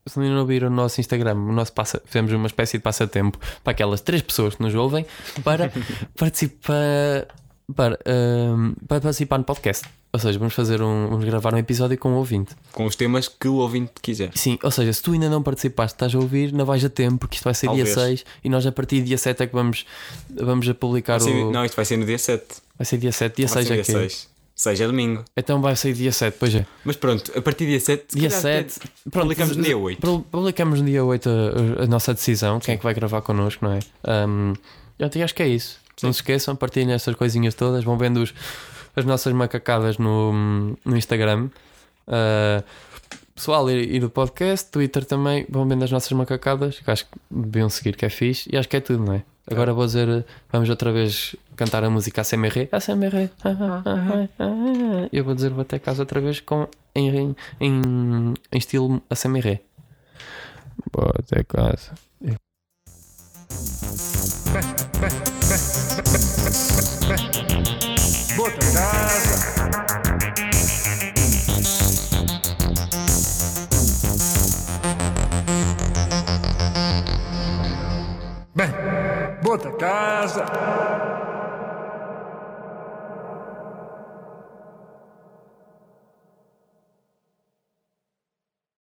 B: Se não ouvir o nosso Instagram, o nosso passa, fizemos uma espécie de passatempo para aquelas três pessoas que nos ouvem para *laughs* participar. Para, hum, para participar no podcast. Ou seja, vamos fazer um. Vamos gravar um episódio com um ouvinte.
C: Com os temas que o ouvinte quiser.
B: Sim, ou seja, se tu ainda não participaste, estás a ouvir, não vais a tempo, porque isto vai ser dia
C: Talvez.
B: 6 e nós a partir de dia 7 é que vamos, vamos a publicar
C: ser-
B: o.
C: Não, isto vai ser no dia 7.
B: Vai ser dia 7, dia
C: Vai
B: 6
C: ser
B: é
C: dia
B: que
C: 6. 6 é domingo.
B: Então vai sair dia 7, pois é.
C: Mas pronto, a partir do dia 7. se
B: Dia
C: calhar
B: 7,
C: até
B: pronto,
C: Publicamos no dia 8.
B: pu- Publicamos no dia 8 a, a nossa decisão, quem é que vai gravar connosco, não é? Um, eu acho que é isso. Não se esqueçam, partilhem estas coisinhas todas, vão vendo os- as nossas macacadas no, no Instagram. Uh, pessoal, e, e do podcast, Twitter também, vão vendo as nossas macacadas, que acho que deviam seguir, que é fixe, e acho que é tudo, não é? Agora vou dizer, vamos outra vez cantar a música ACMR. ACMR. *laughs* Eu vou dizer, vou até casa outra vez com, em, em, em, em estilo ACMR. Vou até casa.
A: Bota casa.